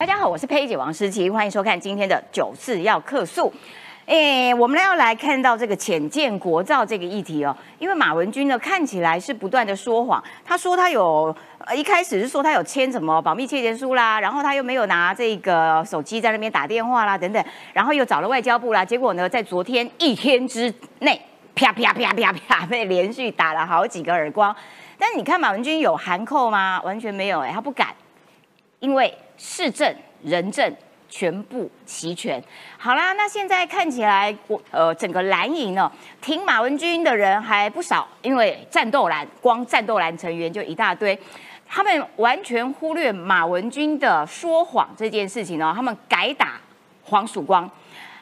大家好，我是佩姐王诗琪，欢迎收看今天的九四要客诉。诶，我们要来看到这个浅见国造这个议题哦，因为马文君呢看起来是不断的说谎，他说他有一开始是说他有签什么保密切结书啦，然后他又没有拿这个手机在那边打电话啦等等，然后又找了外交部啦，结果呢在昨天一天之内 啪啪啪啪啪被连续打了好几个耳光，但你看马文君有含扣吗？完全没有哎，他不敢。因为市政、人政全部齐全。好啦，那现在看起来，我呃整个蓝营呢，挺马文君的人还不少，因为战斗蓝光战斗蓝成员就一大堆，他们完全忽略马文君的说谎这件事情哦，他们改打黄曙光。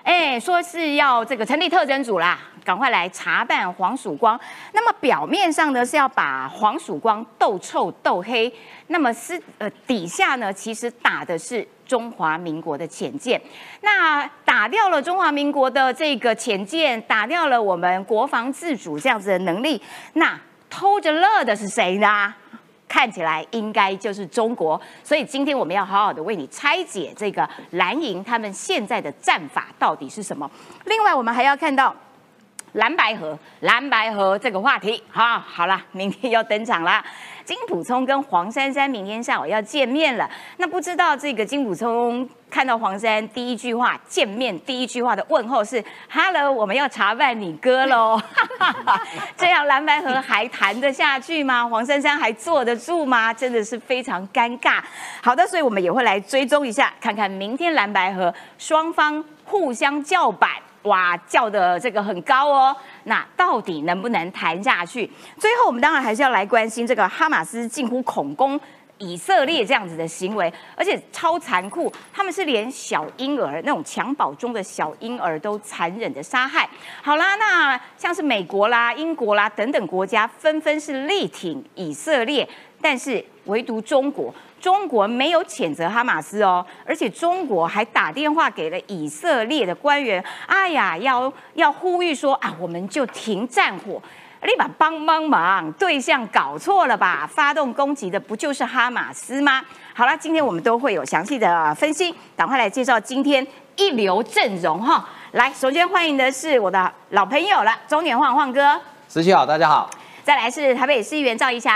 哎，说是要这个成立特侦组啦，赶快来查办黄曙光。那么表面上呢是要把黄曙光斗臭斗黑，那么私呃底下呢其实打的是中华民国的潜舰。那打掉了中华民国的这个潜舰，打掉了我们国防自主这样子的能力，那偷着乐的是谁呢？看起来应该就是中国，所以今天我们要好好的为你拆解这个蓝营他们现在的战法到底是什么。另外，我们还要看到蓝白河、蓝白河这个话题。哈，好了，明天要登场啦。金普聪跟黄珊珊明天下午要见面了。那不知道这个金普聪看到黄珊第一句话见面第一句话的问候是 “Hello，我们要查办你哥喽”。这样蓝白河还谈得下去吗？黄珊珊还坐得住吗？真的是非常尴尬。好的，所以我们也会来追踪一下，看看明天蓝白河双方互相叫板。哇，叫的这个很高哦，那到底能不能谈下去？最后，我们当然还是要来关心这个哈马斯近乎恐攻以色列这样子的行为，而且超残酷，他们是连小婴儿那种襁褓中的小婴儿都残忍的杀害。好啦，那像是美国啦、英国啦等等国家纷纷是力挺以色列，但是唯独中国。中国没有谴责哈马斯哦，而且中国还打电话给了以色列的官员，哎呀，要要呼吁说啊，我们就停战火，立马帮帮忙，对象搞错了吧？发动攻击的不就是哈马斯吗？好了，今天我们都会有详细的分析，赶快来介绍今天一流阵容哈。来，首先欢迎的是我的老朋友了，中年晃晃哥，十七好，大家好。再来是台北市议员赵怡翔，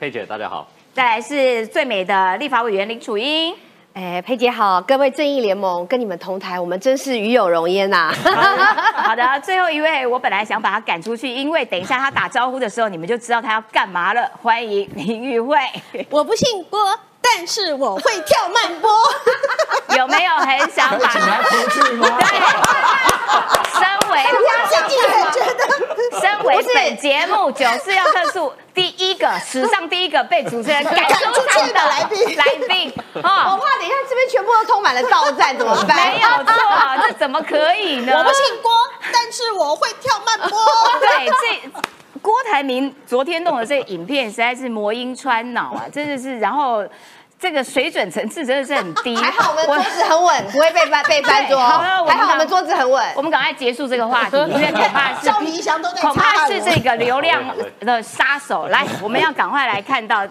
佩姐，大家好。再来是最美的立法委员林楚英，哎，佩姐好，各位正义联盟跟你们同台，我们真是与有荣焉呐。好的，最后一位，我本来想把他赶出去，因为等一下他打招呼的时候，你们就知道他要干嘛了。欢迎林玉慧，我不姓郭，但是我会跳慢波。有没有很想把他出去吗？身为自己也觉得，身为本节目九四要特诉第一个史上第一个被主持人赶出场的来宾来宾哦，我怕等一下这边全部都充满了到站，怎么办？没有错，这怎么可以呢？我不姓郭，但是我会跳慢波。对，这郭台铭昨天弄的这个影片实在是魔音穿脑啊，真的是，然后。这个水准层次真的是很低，还好我们桌子很稳，不会被翻被翻桌。好了，还好我们桌子很稳。我们赶快结束这个话题，因为恐怕是恐怕是这个流量的杀手。来，我们要赶快来看到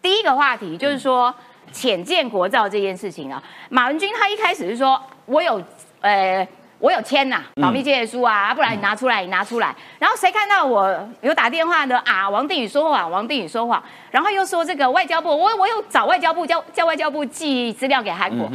第一个话题，就是说浅见国造这件事情啊。马文君他一开始是说，我有呃。我有签呐，保密借书啊，不然你拿出来，你拿出来。然后谁看到我有打电话呢啊？王定宇说谎，王定宇说谎。然后又说这个外交部，我我有找外交部叫叫外交部寄资料给韩国。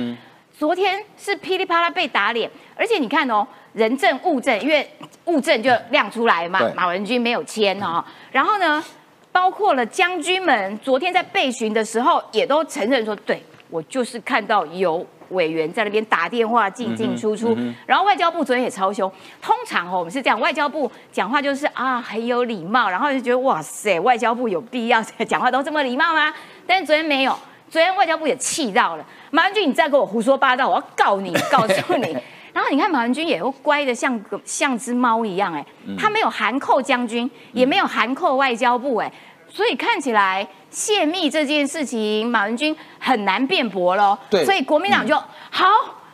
昨天是噼里啪啦被打脸，而且你看哦，人证物证，因为物证就亮出来嘛，马文君没有签哦。然后呢，包括了将军们，昨天在被询的时候也都承认说，对我就是看到有。委员在那边打电话进进出出，然后外交部昨天也超凶。通常哦，我们是这样，外交部讲话就是啊很有礼貌，然后就觉得哇塞，外交部有必要讲话都这么礼貌吗？但是昨天没有，昨天外交部也气到了。马文君，你再给我胡说八道，我要告你，告诉你。然后你看马文君也又乖的像个像只猫一样，哎，他没有含扣将军，也没有含扣外交部，哎。所以看起来泄密这件事情，马文君很难辩驳喽。对，所以国民党就好，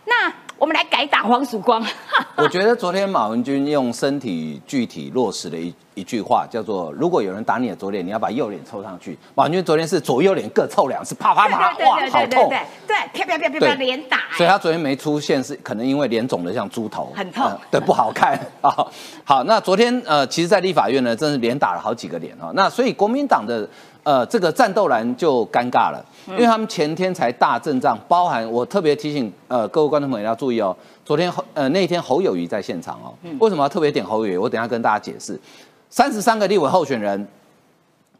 那我们来改打黄曙光。我觉得昨天马文君用身体具体落实了一一句话，叫做“如果有人打你的左脸，你要把右脸凑上去”。马文君昨天是左右脸各凑两次，啪啪啪，哇，好痛！对对，啪啪啪啪啪，连打。所以他昨天没出现，是可能因为脸肿得像猪头，很痛，对，不好看 啊。好，那昨天呃，其实，在立法院呢，真是连打了好几个脸啊。那所以国民党的。呃，这个战斗蓝就尴尬了，因为他们前天才大阵仗，包含我特别提醒呃各位观众朋友要注意哦，昨天呃那天侯友谊在现场哦，为什么要特别点侯友谊？我等下跟大家解释，三十三个立委候选人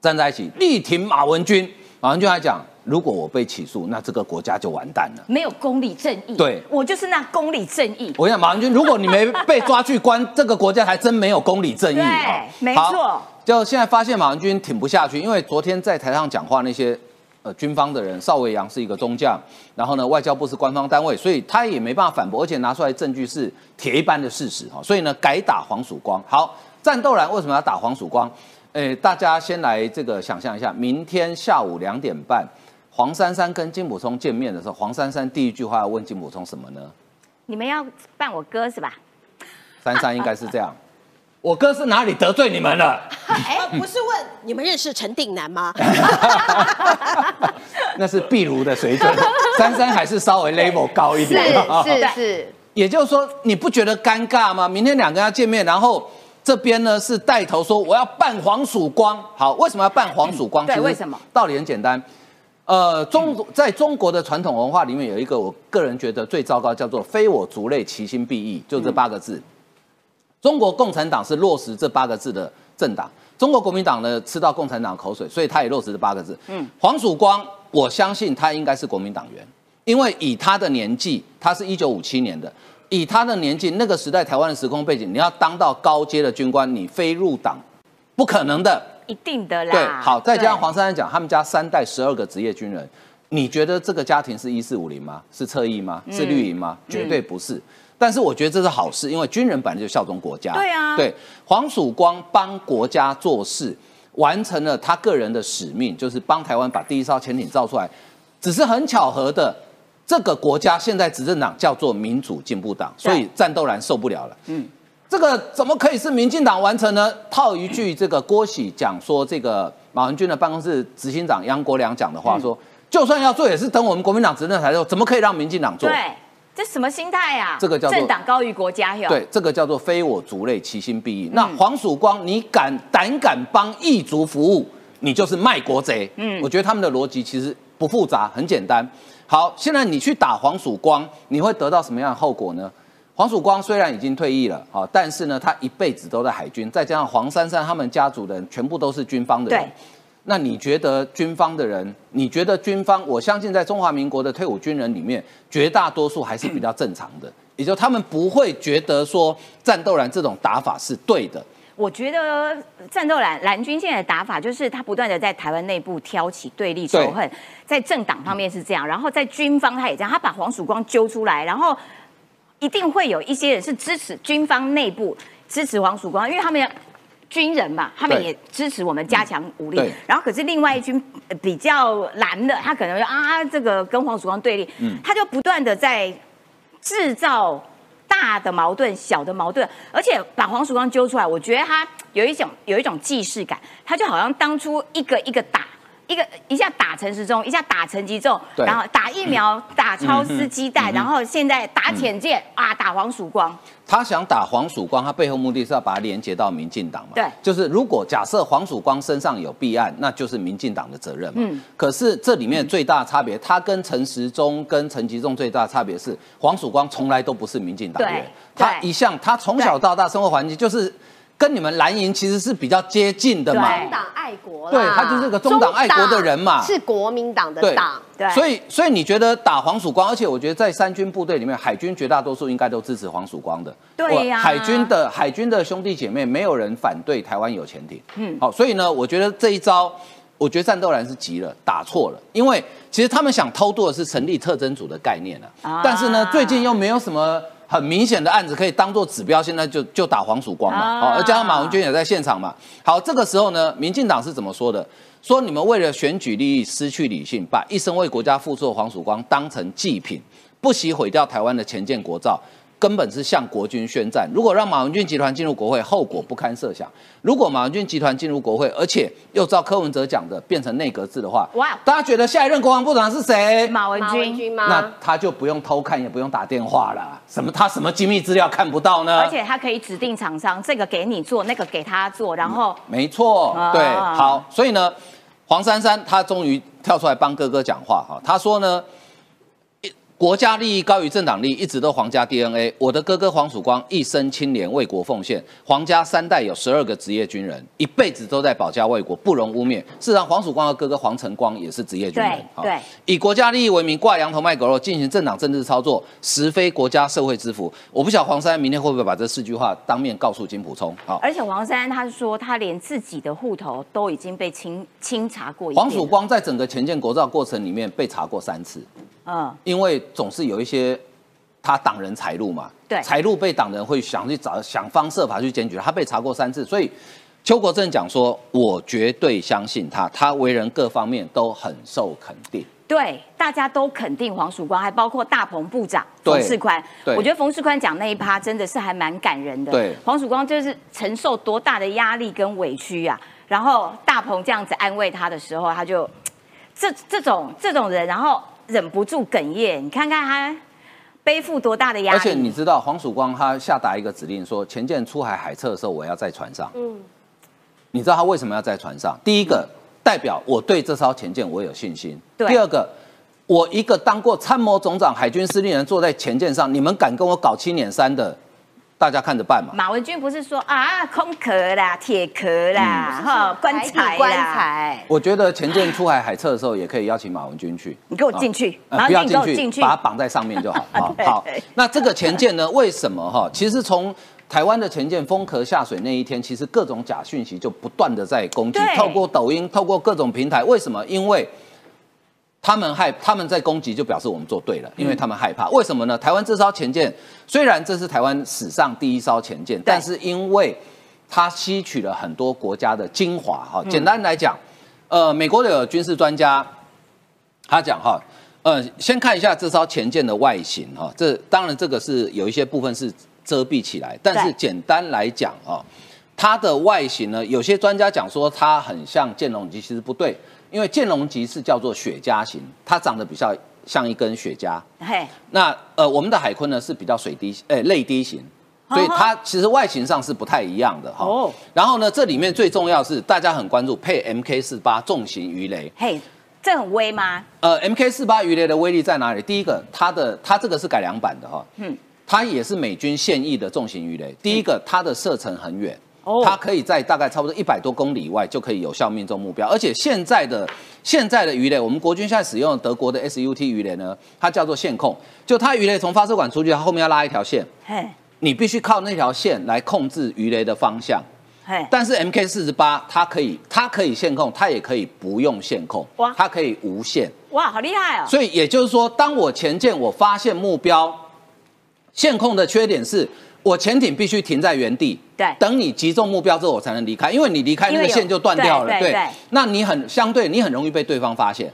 站在一起力挺马文君，马文君还讲，如果我被起诉，那这个国家就完蛋了，没有公理正义，对。我就是那公理正义。我讲马文君，如果你没被抓去关，这个国家还真没有公理正义，对，没错。就现在发现马文君挺不下去，因为昨天在台上讲话那些呃军方的人，邵维阳是一个中将，然后呢外交部是官方单位，所以他也没办法反驳，而且拿出来证据是铁一般的事实哈，所以呢改打黄曙光。好，战斗蓝为什么要打黄曙光？诶，大家先来这个想象一下，明天下午两点半，黄珊珊跟金普聪见面的时候，黄珊珊第一句话要问金普聪什么呢？你们要扮我哥是吧？珊珊应该是这样。我哥是哪里得罪你们了？哎，不是问你们认识陈定南吗？那是壁炉的水准，珊珊还是稍微 level 高一点。是是是。也就是说，你不觉得尴尬吗？明天两个人要见面，然后这边呢是带头说我要扮黄曙光。好，为什么要扮黄曙光？对，为什么？道理很简单。呃，中在中国的传统文化里面有一个，我个人觉得最糟糕，叫做“非我族类，其心必异”，就这八个字。中国共产党是落实这八个字的政党，中国国民党呢吃到共产党口水，所以他也落实这八个字。嗯，黄曙光，我相信他应该是国民党员，因为以他的年纪，他是一九五七年的，以他的年纪，那个时代台湾的时空背景，你要当到高阶的军官，你非入党不可能的，一定的啦。对，好，再加上黄珊珊讲，他们家三代十二个职业军人，你觉得这个家庭是一四五零吗？是侧翼吗？是绿营吗？绝对不是。但是我觉得这是好事，因为军人本来就效忠国家。对啊，对黄曙光帮国家做事，完成了他个人的使命，就是帮台湾把第一艘潜艇造出来。只是很巧合的，这个国家现在执政党叫做民主进步党，所以战斗蓝受不了了。嗯，这个怎么可以是民进党完成呢？套一句这个郭喜讲说，这个马文君的办公室执行长杨国良讲的话说，就算要做，也是等我们国民党执政才做，怎么可以让民进党做？对。这什么心态呀？这个叫做政党高于国家哟。对，这个叫做非我族类，其心必异。那黄曙光，你敢胆敢帮异族服务，你就是卖国贼。嗯，我觉得他们的逻辑其实不复杂，很简单。好，现在你去打黄曙光，你会得到什么样的后果呢？黄曙光虽然已经退役了，好，但是呢，他一辈子都在海军，再加上黄珊珊他们家族的人全部都是军方的人。那你觉得军方的人？你觉得军方？我相信在中华民国的退伍军人里面，绝大多数还是比较正常的，也就他们不会觉得说战斗蓝这种打法是对的。我觉得战斗蓝蓝军现在的打法就是他不断的在台湾内部挑起对立仇恨，在政党方面是这样，然后在军方他也这样，他把黄曙光揪出来，然后一定会有一些人是支持军方内部支持黄曙光，因为他们要。军人嘛，他们也支持我们加强武力。然后可是另外一军比较蓝的，他可能啊，这个跟黄曙光对立，他就不断的在制造大的矛盾、小的矛盾，而且把黄曙光揪出来，我觉得他有一种有一种既视感，他就好像当初一个一个打。一个一下打陈时中，一下打陈吉仲，然后打疫苗，打超丝鸡蛋，然后现在打浅见啊，打黄曙光。他想打黄曙光，他背后目的是要把它连接到民进党嘛？对，就是如果假设黄曙光身上有弊案，那就是民进党的责任嘛。嗯。可是这里面最大的差别，他跟陈时中跟陈吉仲最大的差别是，黄曙光从来都不是民进党员，他一向他从小到大生活环境就是。跟你们蓝营其实是比较接近的嘛，中党爱国，对他就是个中党爱国的人嘛，是国民党的党，对，所以所以你觉得打黄曙光，而且我觉得在三军部队里面，海军绝大多数应该都支持黄曙光的，对呀，海军的海军的兄弟姐妹没有人反对台湾有潜艇，嗯，好，所以呢，我觉得这一招，我觉得战斗蓝是急了，打错了，因为其实他们想偷渡的是成立特征组的概念啊，但是呢，最近又没有什么。很明显的案子可以当做指标，现在就就打黄曙光嘛，好，而加上马文娟也在现场嘛。好，这个时候呢，民进党是怎么说的？说你们为了选举利益失去理性，把一生为国家付出的黄曙光当成祭品，不惜毁掉台湾的前建国造。根本是向国军宣战。如果让马文俊集团进入国会，后果不堪设想。如果马文俊集团进入国会，而且又照柯文哲讲的变成内阁制的话，哇！大家觉得下一任国防部长是谁？马文君吗？那他就不用偷看，也不用打电话了。什么？他什么机密资料看不到呢？而且他可以指定厂商，这个给你做，那个给他做，然后没错，对，好。所以呢，黄珊珊她终于跳出来帮哥哥讲话哈，她说呢。国家利益高于政党利益，一直都皇家 DNA。我的哥哥黄曙光一生清廉为国奉献，皇家三代有十二个职业军人，一辈子都在保家卫国，不容污蔑。事实上，黄曙光的哥哥黄晨光也是职业军人。对，以国家利益为名挂羊头卖狗肉，进行政党政治操作，实非国家社会之福。我不晓得黄珊明天会不会把这四句话当面告诉金普聪。好，而且黄珊他说，他连自己的户头都已经被清清查过。黄曙光在整个前建国造过程里面被查过三次。嗯，因为总是有一些他挡人财路嘛，对，财路被挡人会想去找想方设法去检举他，被查过三次，所以邱国正讲说，我绝对相信他，他为人各方面都很受肯定。对，大家都肯定黄曙光，还包括大鹏部长冯世宽。对，我觉得冯世宽讲那一趴真的是还蛮感人的。对，黄曙光就是承受多大的压力跟委屈啊，然后大鹏这样子安慰他的时候，他就这这种这种人，然后。忍不住哽咽，你看看他背负多大的压力。而且你知道黄曙光他下达一个指令说，前舰出海海测的时候，我要在船上。嗯，你知道他为什么要在船上？第一个代表我对这艘前舰我有信心。第二个，我一个当过参谋总长、海军司令员坐在前舰上，你们敢跟我搞七捻三的？大家看着办嘛。马文君不是说啊，空壳啦，铁壳啦，哈，棺材棺材。我觉得前舰出海海测的时候，也可以邀请马文君去。你给我进去，不要进去，把它绑在上面就好。好，那这个前舰呢？为什么哈？其实从台湾的前舰封壳下水那一天，其实各种假讯息就不断的在攻击，透过抖音，透过各种平台。为什么？因为。他们害他们在攻击，就表示我们做对了，因为他们害怕。为什么呢？台湾这艘前舰虽然这是台湾史上第一艘前舰，但是因为它吸取了很多国家的精华。哈，简单来讲，呃，美国的军事专家他讲哈，呃，先看一下这艘前舰的外形哈。这当然这个是有一些部分是遮蔽起来，但是简单来讲啊，它的外形呢，有些专家讲说它很像剑龙级，其实不对。因为剑龙级是叫做雪茄型，它长得比较像一根雪茄。嘿，那呃，我们的海坤呢是比较水滴，呃，泪滴型，所以它其实外形上是不太一样的哈。哦。然后呢，这里面最重要是大家很关注配 MK 四八重型鱼雷。嘿，这很威吗？呃，MK 四八鱼雷的威力在哪里？第一个，它的它这个是改良版的哈。嗯。它也是美军现役的重型鱼雷。第一个，它的射程很远。它可以在大概差不多一百多公里以外就可以有效命中目标，而且现在的现在的鱼雷，我们国军现在使用德国的 SUT 鱼雷呢，它叫做线控，就它鱼雷从发射管出去，它后面要拉一条线，嘿，你必须靠那条线来控制鱼雷的方向，嘿，但是 MK 四十八它可以它可以线控，它也可以不用线控，哇，它可以无线，哇，好厉害哦！所以也就是说，当我前舰我发现目标，线控的缺点是。我潜艇必须停在原地，对，等你击中目标之后，我才能离开，因为你离开那个线就断掉了，对，那你很相对，你很容易被对方发现。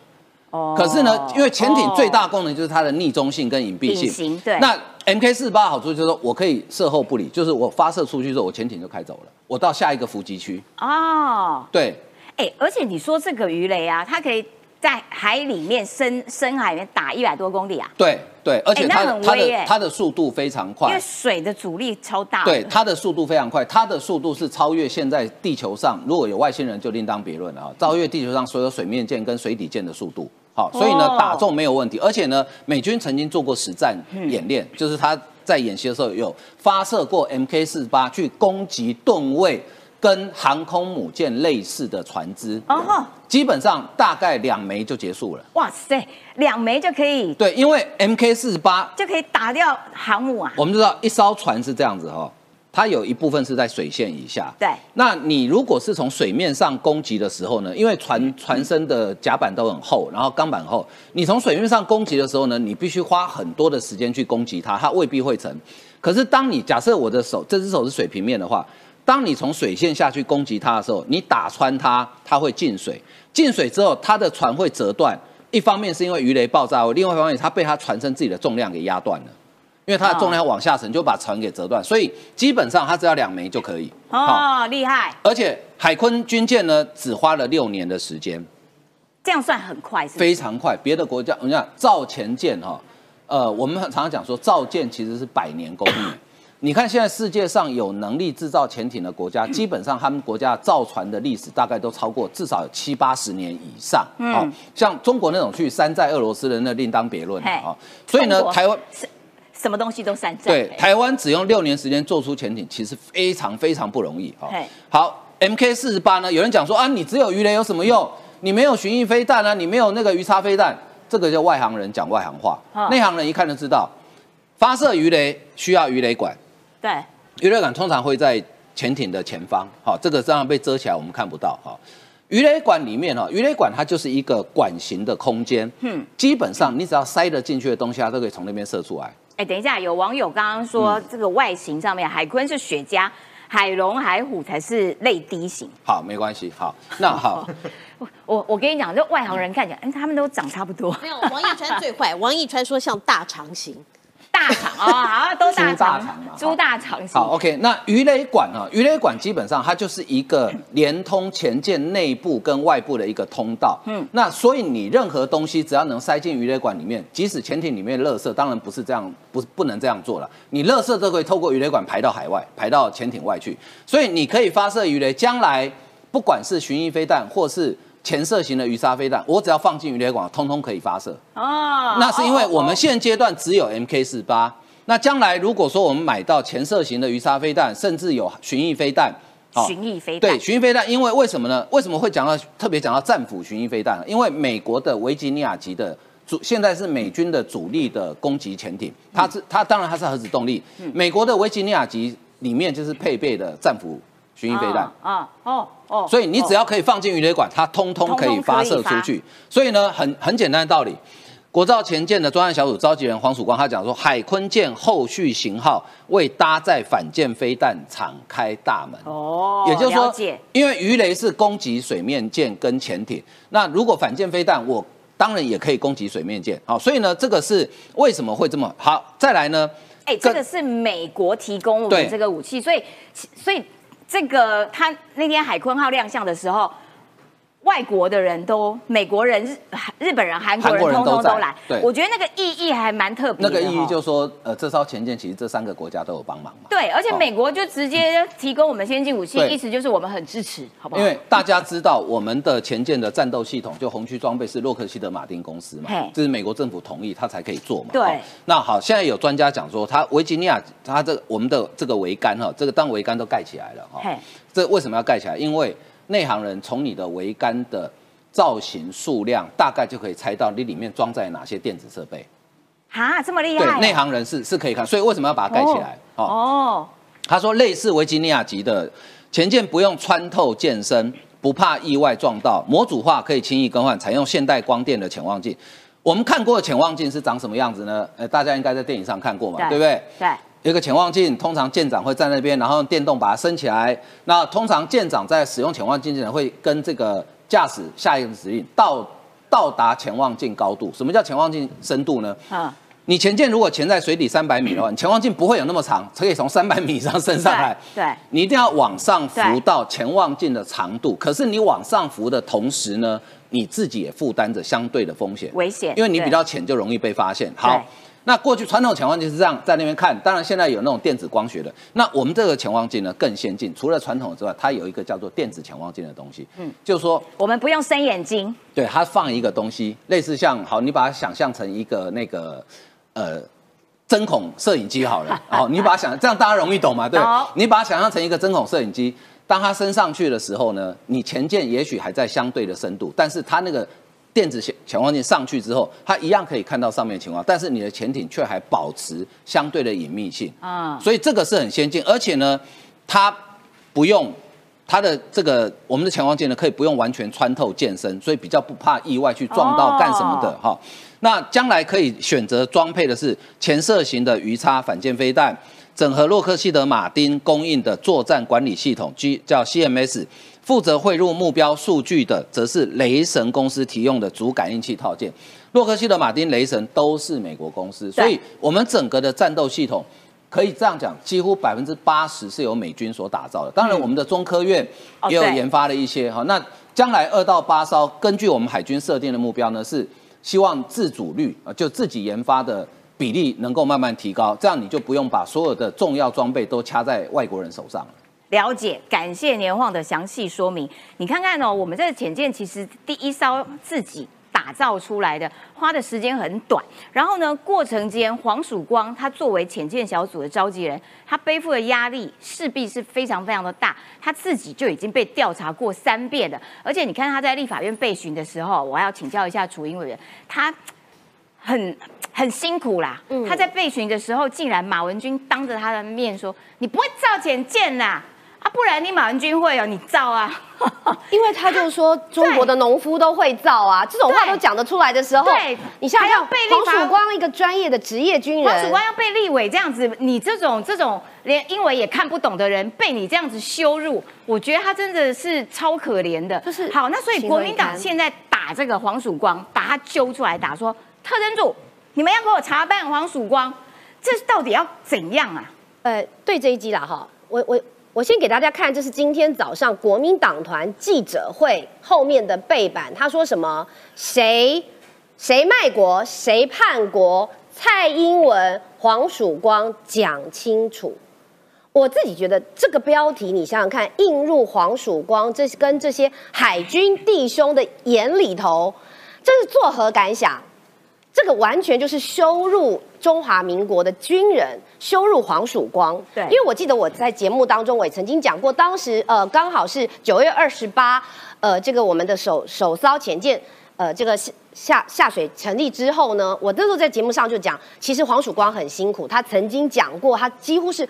哦，可是呢，因为潜艇最大功能就是它的逆中性跟隐蔽性，对。那 MK 四八好处就是说我可以射后不理，就是我发射出去之后，我潜艇就开走了，我到下一个伏击区。哦，对，哎，而且你说这个鱼雷啊，它可以。在海里面深深海里面打一百多公里啊！对对，而且它它的它的速度非常快，因为水的阻力超大。对，它的速度非常快，它的速度是超越现在地球上如果有外星人就另当别论了啊！超越地球上所有水面舰跟水底舰的速度。好，所以呢打中没有问题，而且呢美军曾经做过实战演练，就是他在演习的时候有发射过 MK 四八去攻击盾位。跟航空母舰类似的船只，哦基本上大概两枚就结束了。哇塞，两枚就可以？对，因为 MK 四十八就可以打掉航母啊。我们知道一艘船是这样子哈，它有一部分是在水线以下。对，那你如果是从水面上攻击的时候呢，因为船船身的甲板都很厚，然后钢板厚，你从水面上攻击的时候呢，你必须花很多的时间去攻击它，它未必会沉。可是当你假设我的手这只手是水平面的话。当你从水线下去攻击它的时候，你打穿它，它会进水。进水之后，它的船会折断，一方面是因为鱼雷爆炸，另外一方面它被它船身自己的重量给压断了，因为它的重量往下沉就把船给折断，所以基本上它只要两枚就可以。哦，厉害，而且海坤军舰呢，只花了六年的时间，这样算很快，是非常快。别的国家，我讲造前舰哈，呃，我们常常讲说造舰其实是百年工艺。你看现在世界上有能力制造潜艇的国家，基本上他们国家造船的历史大概都超过至少有七八十年以上。嗯哦，像中国那种去山寨俄罗斯的那另当别论嘿啊。所以呢台湾什么东西都山寨。对台湾只用六年时间做出潜艇，其实非常非常不容易啊嘿。好，MK 四十八呢，有人讲说啊，你只有鱼雷有什么用？你没有巡弋飞弹啊，你没有那个鱼叉飞弹，这个叫外行人讲外行话啊，内行人一看就知道，发射鱼雷需要鱼雷管，对，鱼雷管通常会在潜艇的前方，好，这个这样被遮起来，我们看不到哈。鱼雷管里面哈，鱼雷管它就是一个管型的空间，嗯，基本上你只要塞得进去的东西，它都可以从那边射出来。哎，等一下，有网友刚刚说嗯这个外形上面，海鲲是雪茄，海龙、海虎才是类低型。好，没关系，好，那好，我我我跟你讲，就外行人看起来，嗯，他们都长差不多，没有，王一川最坏。王一川说像大肠型，大肠哦，好，都大猪大肠肠嘛，猪大肠。好，OK，那鱼雷管啊，鱼雷管基本上它就是一个连通前舰内部跟外部的一个通道。嗯，那所以你任何东西只要能塞进鱼雷管里面，即使潜艇里面垃圾，当然不是这样，不不能这样做了。你垃圾都可以透过鱼雷管排到海外，排到潜艇外去。所以你可以发射鱼雷，将来不管是巡弋飞弹或是潜射型的鱼叉飞弹，我只要放进鱼雷管，通通可以发射。哦，那是因为我们哦现阶段只有 MK 四八，那将来如果说我们买到潜射型的鱼叉飞弹，甚至有巡弋飞弹，哦巡弋飞弹对巡弋飞弹，因为为什么呢？为什么会讲到特别讲到战斧巡弋飞弹呢？因为美国的维吉尼亚级的主现在是美军的主力的攻击潜艇，它是它当然它是核子动力，美国的维吉尼亚级里面就是配备的战斧巡弋飞弹。啊哦哦，所以你只要可以放进鱼雷管，它通通可以发射出去。所以呢，很很简单的道理。国造前舰的专案小组召集人黄曙光他讲说，海鲲舰后续型号为搭载反舰飞弹敞开大门。哦，也就是说，因为鱼雷是攻击水面舰跟潜艇，那如果反舰飞弹，我当然也可以攻击水面舰。好，所以呢，这个是为什么会这么好？再来呢？哎，这个是美国提供我对们这个武器，所以所以这个他那天海鲲号亮相的时候。外国的人都，美国人、日日本人、韩国人通通都来对，我觉得那个意义还蛮特别那的哦。个意义就是说，呃，这艘前舰其实这三个国家都有帮忙嘛。对，而且哦美国就直接提供我们先进武器，对意思就是我们很支持，好不好？因为大家知道，我们的前舰的战斗系统，就红区装备是洛克希德马丁公司嘛嘿，这是美国政府同意他才可以做嘛。对好那好，现在有专家讲说，他维吉尼亚，他这个我们的这个桅杆哈，这个当桅杆都盖起来了哈嘿。这为什么要盖起来？因为内行人从你的桅杆的造型数量，大概就可以猜到你里面装载哪些电子设备。哈，这么厉害对害，，内行人是是可以看，所以为什么要把它盖起来？哦哦，他说，类似维吉尼亚级的前舰不用穿透舰身，不怕意外撞到，模组化可以轻易更换，采用现代光电的潜望镜。我们看过的潜望镜是长什么样子呢？呃，大家应该在电影上看过嘛，对对不对？对，有一个潜望镜，通常舰长会在那边，然后用电动把它升起来。那通常舰长在使用潜望镜之前，会跟这个驾驶下一个指令到到达潜望镜高度。什么叫潜望镜深度呢？啊，你潜舰如果潜在水底三百米的话，你潜望镜不会有那么长，可以从三百米以上升上来。对对你一定要往上浮到潜望镜的长度。可是你往上浮的同时呢，你自己也负担着相对的风险，危险因为你比较浅就容易被发现。好对。那过去传统潜望镜是这样，在那边看，当然现在有那种电子光学的。那我们这个潜望镜呢更先进，除了传统之外，它有一个叫做电子潜望镜的东西。嗯，就是说我们不用伸眼睛，对，它放一个东西，类似像好，你把它想象成一个那个呃针孔摄影机好了，好，你把它想这样大家容易懂嘛？对懂，你把它想象成一个针孔摄影机，当它升上去的时候呢，你前键也许还在相对的深度，但是它那个电子潜潜望镜上去之后，它一样可以看到上面的情况，但是你的潜艇却还保持相对的隐秘性。啊。所以这个是很先进，而且呢，它不用它的这个我们的潜望镜呢，可以不用完全穿透舰身，所以比较不怕意外去撞到哦干什么的哈、那将来可以选择装配的是潜射型的鱼叉反舰飞弹，整合洛克希德马丁供应的作战管理系统，G 叫 CMS，负责汇入目标数据的，则是雷神公司提供的主感应器套件。洛克希德马丁、雷神都是美国公司，所以我们整个的战斗系统可以这样讲，几乎百分之八十是由美军所打造的。当然，我们的中科院也有研发了一些哈。那将来二到八艘，根据我们海军设定的目标呢，是希望自主率啊，就自己研发的比例能够慢慢提高，这样你就不用把所有的重要装备都掐在外国人手上。了解，感谢年晃的详细说明。你看看哦，我们这个潜舰其实第一艘自己。打造出来的花的时间很短，然后呢，过程间黄曙光他作为潜舰小组的召集人，他背负的压力势必是非常非常的大。他自己就已经被调查过三遍了，而且你看他在立法院被询的时候，我要请教一下楚英委员，他很很辛苦啦。他在被询的时候，竟然马文君当着他的面说：“你不会造潜舰呐？”啊，不然你马文君会有你造啊？因为他就说中国的农夫都会造啊，这种话都讲得出来的时候，对，你想想黄曙光一个专业的职业军人，黄曙光要被立委这样子，你这种这种连英文也看不懂的人被你这样子羞辱，我觉得他真的是超可怜的。就是好，那所以国民党现在打这个黄曙光，把他揪出来打，说特侦组，你们要给我查办黄曙光，这到底要怎样啊？呃，对这一集啦哈，我我。我先给大家看，这是今天早上国民党团记者会后面的背板。他说什么？谁谁卖国？谁叛国？蔡英文、黄曙光讲清楚。我自己觉得这个标题，你想想看，映入黄曙光这跟这些海军弟兄的眼里头，这是作何感想？这个完全就是羞辱中华民国的军人，羞辱黄曙光。对，因为我记得我在节目当中，我也曾经讲过，当时呃刚好是九月二十八，呃这个我们的首首艘潜舰，呃这个下下水成立之后呢，我那时候在节目上就讲，其实黄曙光很辛苦，他曾经讲过，他几乎是。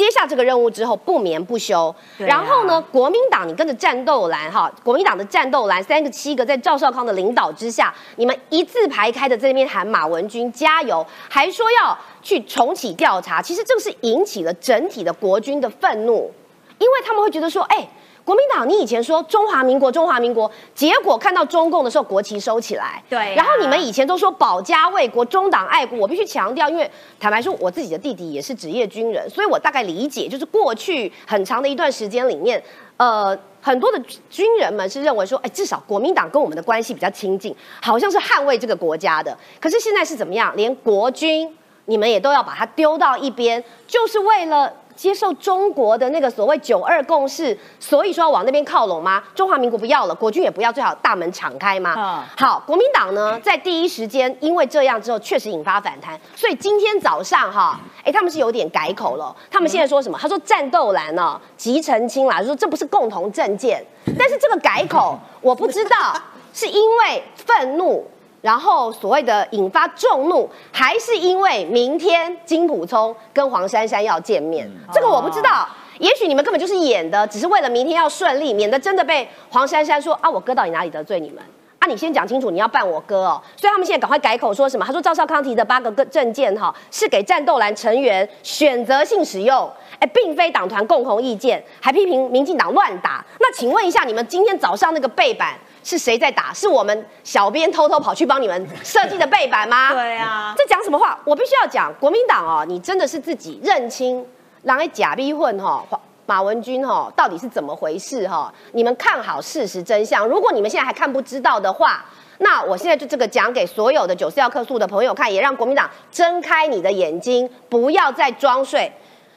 接下这个任务之后不眠不休，然后呢，国民党你跟着战斗蓝哈，国民党的战斗蓝三个七个在赵少康的领导之下，你们一字排开的在那边喊马文君加油，还说要去重启调查，其实这个是引起了整体的国军的愤怒，因为他们会觉得说，哎。国民党，你以前说中华民国，中华民国，结果看到中共的时候，国旗收起来。对。然后你们以前都说保家卫国，中党爱国。我必须强调，因为坦白说，我自己的弟弟也是职业军人，所以我大概理解，就是过去很长的一段时间里面，呃，很多的军人们是认为说，哎，至少国民党跟我们的关系比较亲近，好像是捍卫这个国家的。可是现在是怎么样？连国军你们也都要把它丢到一边，就是为了。接受中国的那个所谓“九二共识”，所以说要往那边靠拢吗？中华民国不要了，国军也不要，最好大门敞开吗？好，国民党呢，在第一时间因为这样之后，确实引发反弹，所以今天早上哈，哎，他们是有点改口了。他们现在说什么？他说战斗蓝呢，急澄清啦，说这不是共同政见。但是这个改口，我不知道是因为愤怒。然后所谓的引发众怒，还是因为明天金普聪跟黄珊珊要见面，这个我不知道。也许你们根本就是演的，只是为了明天要顺利，免得真的被黄珊珊说啊，我哥到底哪里得罪你们？啊，你先讲清楚，你要办我哥哦。所以他们现在赶快改口说什么？他说赵少康提的八个个证件哈，是给战斗蓝成员选择性使用，哎，并非党团共同意见，还批评民进党乱打。那请问一下，你们今天早上那个背板？是谁在打？是我们小编偷偷跑去帮你们 设计的背板吗？对啊，这讲什么话？我必须要讲，国民党哦，你真的是自己认清，然后假逼混哈，马文君哈，到底是怎么回事哈？你们看好事实真相。如果你们现在还看不知道的话，那我现在就这个讲给所有的九四要客诉的朋友看，也让国民党睁开你的眼睛，不要再装睡。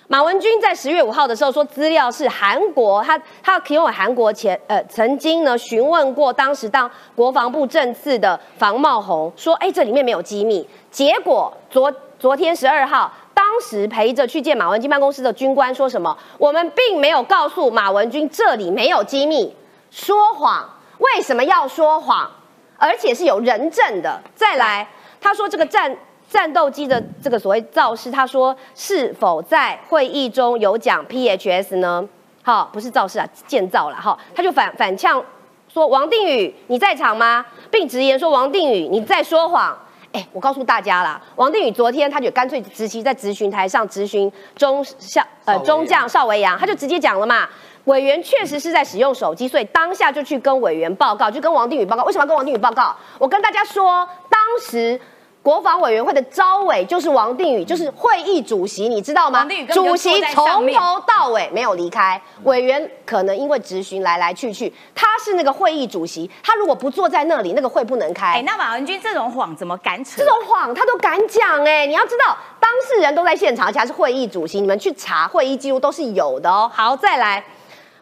马文君在十月五号的时候说，资料是韩国，他他提供韩国前呃曾经呢询问过当时当国防部政次的房茂宏，说哎这里面没有机密。结果昨昨天十二号，当时陪着去见马文君办公室的军官说什么？我们并没有告诉马文君这里没有机密，说谎。为什么要说谎？而且是有人证的。再来，他说这个战。战斗机的这个所谓造势，他说是否在会议中有讲 PHS 呢？好，不是造势啊，建造了哈。他就反反呛说：“王定宇你在场吗？”并直言说：“王定宇你在说谎。”哎，我告诉大家啦，王定宇昨天他就干脆直接在咨询台上咨询中校呃中将邵维阳，他就直接讲了嘛。委员确实是在使用手机，所以当下就去跟委员报告，就跟王定宇报告。为什么要跟王定宇报告？我跟大家说，当时。国防委员会的招委就是王定宇，就是会议主席，你知道吗？主席从头到尾没有离开，委员可能因为质询来来去去，他是那个会议主席，他如果不坐在那里，那个会不能开。哎，那马文君这种谎怎么敢扯？这种谎他都敢讲哎！你要知道，当事人都在现场，而且还是会议主席，你们去查会议记录都是有的哦。好，再来。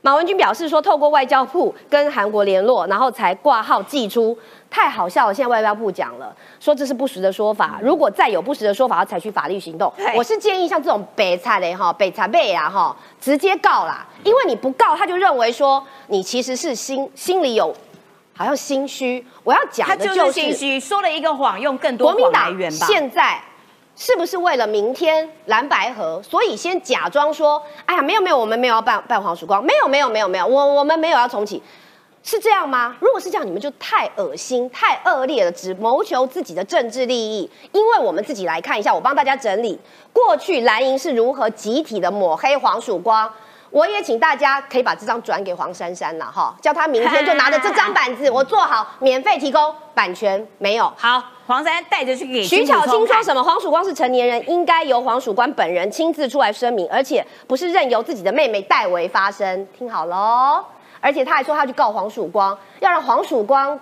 马文君表示说，透过外交部跟韩国联络，然后才挂号寄出，太好笑了。现在外交部讲了，说这是不实的说法。如果再有不实的说法，要采取法律行动。我是建议像这种北菜的哈，北菜贝啊哈，直接告啦，因为你不告，他就认为说你其实是心心里有好像心虚。我要讲的就是心虚，说了一个谎，用更多谎来圆吧。现在。是不是为了明天蓝白河，所以先假装说，哎呀，没有没有，我们没有要办办黄曙光，没有没有没有没有，我我们没有要重启，是这样吗？如果是这样，你们就太恶心、太恶劣了，只谋求自己的政治利益。因为我们自己来看一下，我帮大家整理过去蓝营是如何集体的抹黑黄曙光。我也请大家可以把这张转给黄珊珊了哈，叫他明天就拿着这张板子，我做好免费提供版权，没有好，黄珊珊带着去给徐巧清说什么？黄曙光是成年人，应该由黄曙光本人亲自出来声明，而且不是任由自己的妹妹代为发声。听好喽，而且他还说他去告黄曙光，要让黄曙光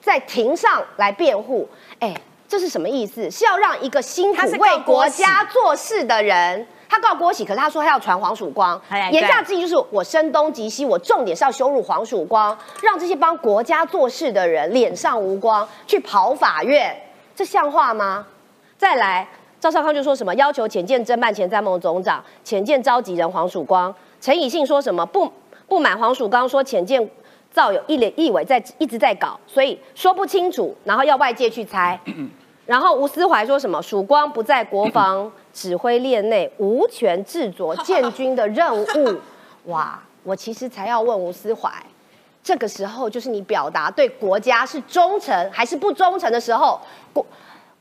在庭上来辩护。哎，这是什么意思？是要让一个辛苦为国家做事的人。他告郭喜，可是他说他要传黄曙光，言下之意就是我声东击西，我重点是要羞辱黄曙光，让这些帮国家做事的人脸上无光，去跑法院，这像话吗？再来，赵少康就说什么要求浅见侦办前在梦总长，浅见召集人黄曙光，陈以信说什么不不满黄曙光说浅见造有一连一委在一直在搞，所以说不清楚，然后要外界去猜。然后吴思怀说什么？曙光不在国防 指挥链内，无权制作建军的任务。哇！我其实才要问吴思怀，这个时候就是你表达对国家是忠诚还是不忠诚的时候。国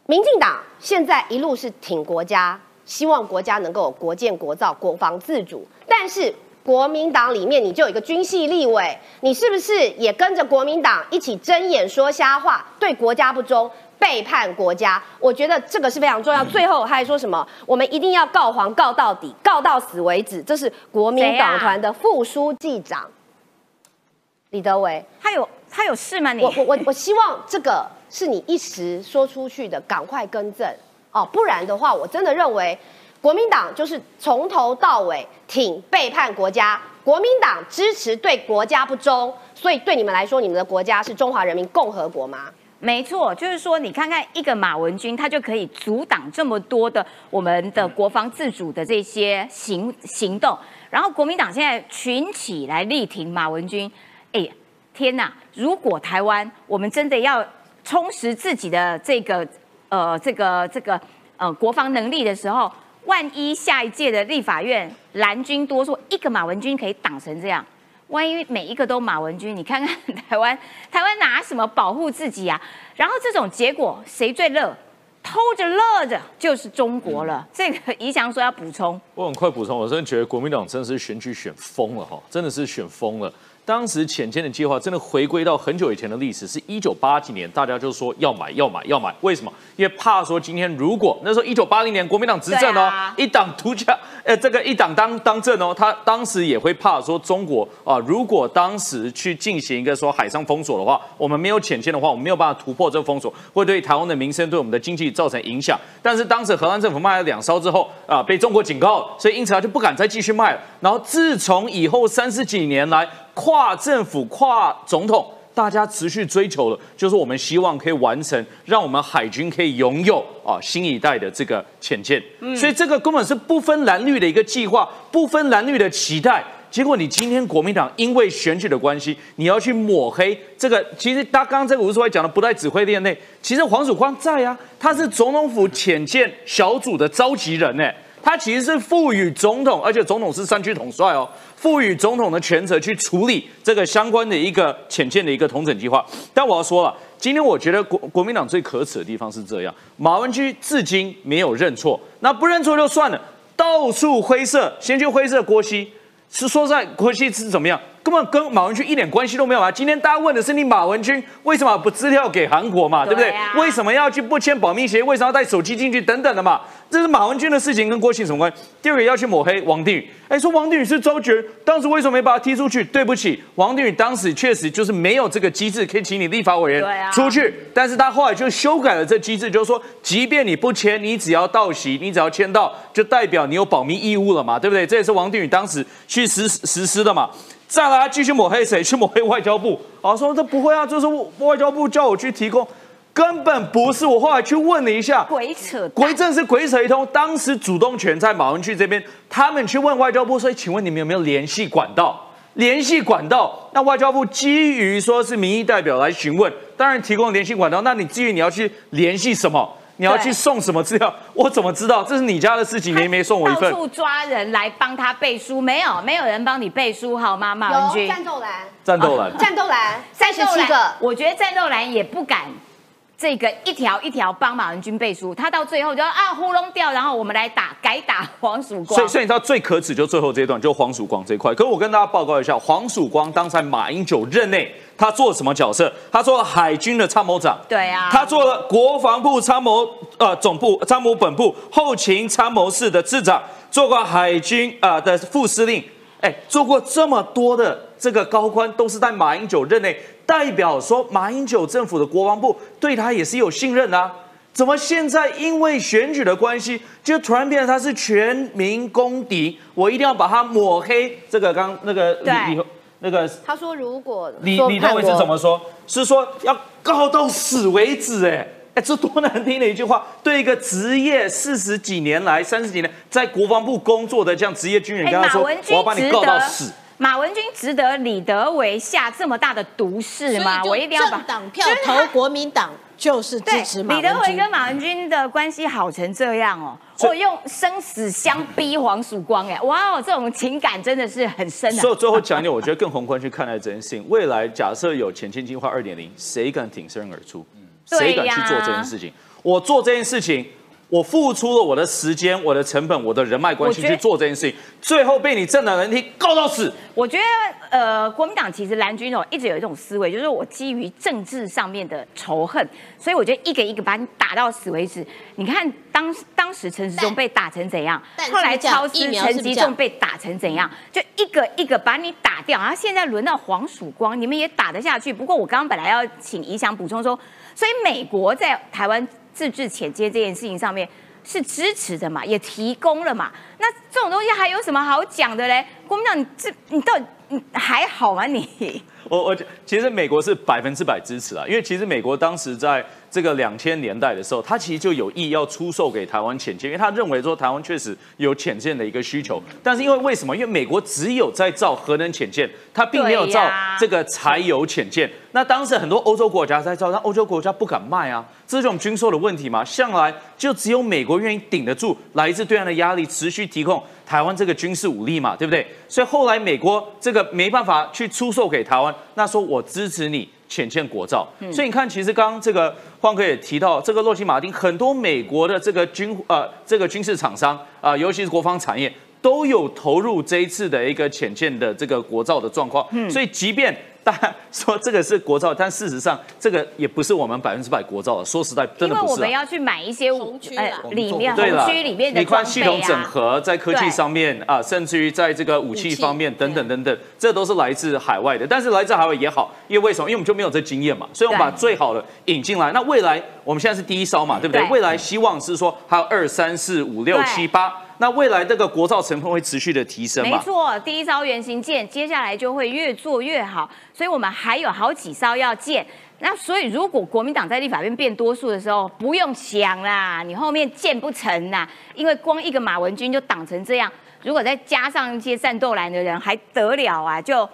民进党现在一路是挺国家，希望国家能够国建国造、国防自主。但是国民党里面你就有一个军系立委，你是不是也跟着国民党一起睁眼说瞎话，对国家不忠？背叛国家，我觉得这个是非常重要。最后他还说什么？我们一定要告黄，告到底，告到死为止。这是国民党团的副书记长李德维，他有他有事吗？你我我我我希望这个是你一时说出去的，赶快更正哦，不然的话，我真的认为国民党就是从头到尾挺背叛国家，国民党支持对国家不忠，所以对你们来说，你们的国家是中华人民共和国吗？没错，就是说，你看看一个马文君，他就可以阻挡这么多的我们的国防自主的这些行行动。然后国民党现在群起来力挺马文君，哎，天哪！如果台湾我们真的要充实自己的这个呃这个这个呃国防能力的时候，万一下一届的立法院蓝军多数一个马文君可以挡成这样。万一每一个都马文君，你看看台湾，台湾拿什么保护自己啊？然后这种结果谁最乐？偷着乐着就是中国了。这个宜祥说要补充，我很快补充。我真的觉得国民党真的是选举选疯了哈，真的是选疯了。当时浅见的计划真的回归到很久以前的历史，是一九八几年，大家就说要买要买要买，为什么？因为怕说今天如果那时候一九八零年国民党执政哦，一党独家，呃，这个一党当当政哦，他当时也会怕说中国啊，如果当时去进行一个说海上封锁的话，我们没有浅见的话，我们没有办法突破这个封锁，会对台湾的民生、对我们的经济造成影响。但是当时荷兰政府卖了两艘之后啊，被中国警告，所以因此他就不敢再继续卖了。然后自从以后三十几年来。跨政府、跨总统，大家持续追求的，就是我们希望可以完成，让我们海军可以拥有啊新一代的这个潜舰。所以这个根本是不分蓝绿的一个计划，不分蓝绿的期待。结果你今天国民党因为选举的关系，你要去抹黑这个。其实他刚刚这个吴书怀讲的不在指挥链内，其实黄曙光在啊，他是总统府潜舰小组的召集人呢。他其实是赋予总统，而且总统是三区统帅哦，赋予总统的权责去处理这个相关的一个浅见的一个统整计划。但我要说了，今天我觉得国国民党最可耻的地方是这样：马文君至今没有认错，那不认错就算了，到处灰色，先去灰色郭熙。是说实在国际是怎么样？根本跟马文君一点关系都没有啊！今天大家问的是你马文君为什么不资料给韩国嘛，对不对对啊？为什么要去不签保密协议？为什么要带手机进去等等的嘛？这是马文君的事情，跟郭庆什么关系？第二个要去抹黑王定宇，哎，说王定宇是周杰，当时为什么没把他踢出去？对不起，王定宇当时确实就是没有这个机制可以请你立法委员出去，但是他后来就修改了这机制，就是说，即便你不签，你只要到席，你只要签到，就代表你有保密义务了嘛，对不对？这也是王定宇当时去实实施的嘛。再来继续抹黑谁？去抹黑外交部啊，说这不会啊，就是外交部叫我去提供，根本不是。我后来去问了一下，鬼扯鬼正是鬼扯一通。当时主动权在马文君这边，他们去问外交部说：“请问你们有没有联系管道？联系管道？”那外交部基于说是民意代表来询问，当然提供联系管道。那你至于你要去联系什么？你要去送什么资料？我怎么知道？这是你家的事情，你也没送我一份到。处抓人来帮他背书，没有，没有人帮你背书好吗？马文有君，战斗蓝，战斗蓝，战斗蓝三十七个，我觉得战斗蓝也不敢这个一条一条帮马文君背书，他到最后就啊糊弄掉，然后我们来打改打黄曙光所以，。所以你知道最可耻就最后这一段，就黄曙光这一块。可是我跟大家报告一下，黄曙光当时在马英九任内，他做了什么角色？他做了海军的参谋长，对啊他做了国防部参谋呃总部参谋本部后勤参谋室的次长，做过海军啊、呃的副司令，哎，做过这么多的这个高官，都是在马英九任内，代表说马英九政府的国防部对他也是有信任的、啊。怎么现在因为选举的关系，就突然变成他是全民公敌？我一定要把他抹黑。这个刚那个李对李那个他说如果李说判李登辉是怎么说？是说要告到死为止、哎哎，这多难听的一句话！对一个职业四十几年来、三十几年在国防部工作的这样职业军人，他说，我要把你告到死。马文君值得李德维下这么大的毒誓吗？我一定要把政党票投国民党，就是对支持马李德维。跟马文君的关系好成这样哦，所我用生死相逼黄曙光，哎，哇哦，这种情感真的是很深啊。所以最后讲一点，我觉得更宏观去看待这件事情。未来假设有前进计划二点零，谁敢挺身而出？谁敢去做这件事情？我做这件事情，我付出了我的时间、我的成本、我的人脉关系去做这件事情，最后被你政党人替告到死。我觉得呃，国民党其实蓝军哦一直有一种思维，就是我基于政治上面的仇恨，所以我觉得一个一个把你打到死为止。你看当当时陈时中被打成怎样但，后来超疫司陈吉仲被打成怎样，就一个一个把你打掉。然后现在轮到黄曙光，你们也打得下去。不过我刚刚本来要请怡翔补充说，所以美国在台湾自治潜接这件事情上面。是支持的嘛，也提供了嘛。那这种东西还有什么好讲的嘞？国民党，你这你到底你还好吗你？我我其实美国是百分之百支持啊，因为其实美国当时在这个两千年代的时候，他其实就有意要出售给台湾潜舰，因为他认为说台湾确实有潜舰的一个需求。但是因为为什么？因为美国只有在造核能潜舰，它并没有造这个柴油潜舰。那当时很多欧洲国家在造，但欧洲国家不敢卖啊，这是这种军售的问题嘛。向来就只有美国愿意顶得住来自对岸的压力，持续提供台湾这个军事武力嘛，对不对？所以后来美国这个没办法去出售给台湾，那说我支持你浅见国造。所以你看，其实刚刚这个焕哥也提到，这个洛基马丁很多美国的这个军呃这个军事厂商啊、尤其是国防产业。都有投入这一次的一个浅见的这个国造的状况，所以即便 大家说这个是国造，但事实上这个也不是我们百分之百国造的。说实在，真因为我的不是、啊。们要去买一些红区啦里面对了红区里面的你装备看系统整啊。合，在科技上面啊，甚至于在这个武器方面等等等等，这都是来自海外的。但是来自海外也好，因为为什么？因为我们就没有这经验嘛，所以我们把最好的引进来。那未来我们现在是第一烧嘛，对不对？对未来希望是说还有二三四五六对七八，那未来这个国造成分会持续的提升？没错，第一艘原型舰接下来就会越做越好，所以我们还有好几艘要建。那所以，如果国民党在立法院变多数的时候，不用想啦，你后面建不成啦，因为光一个马文君就挡成这样，如果再加上一些战斗蓝的人，还得了啊？就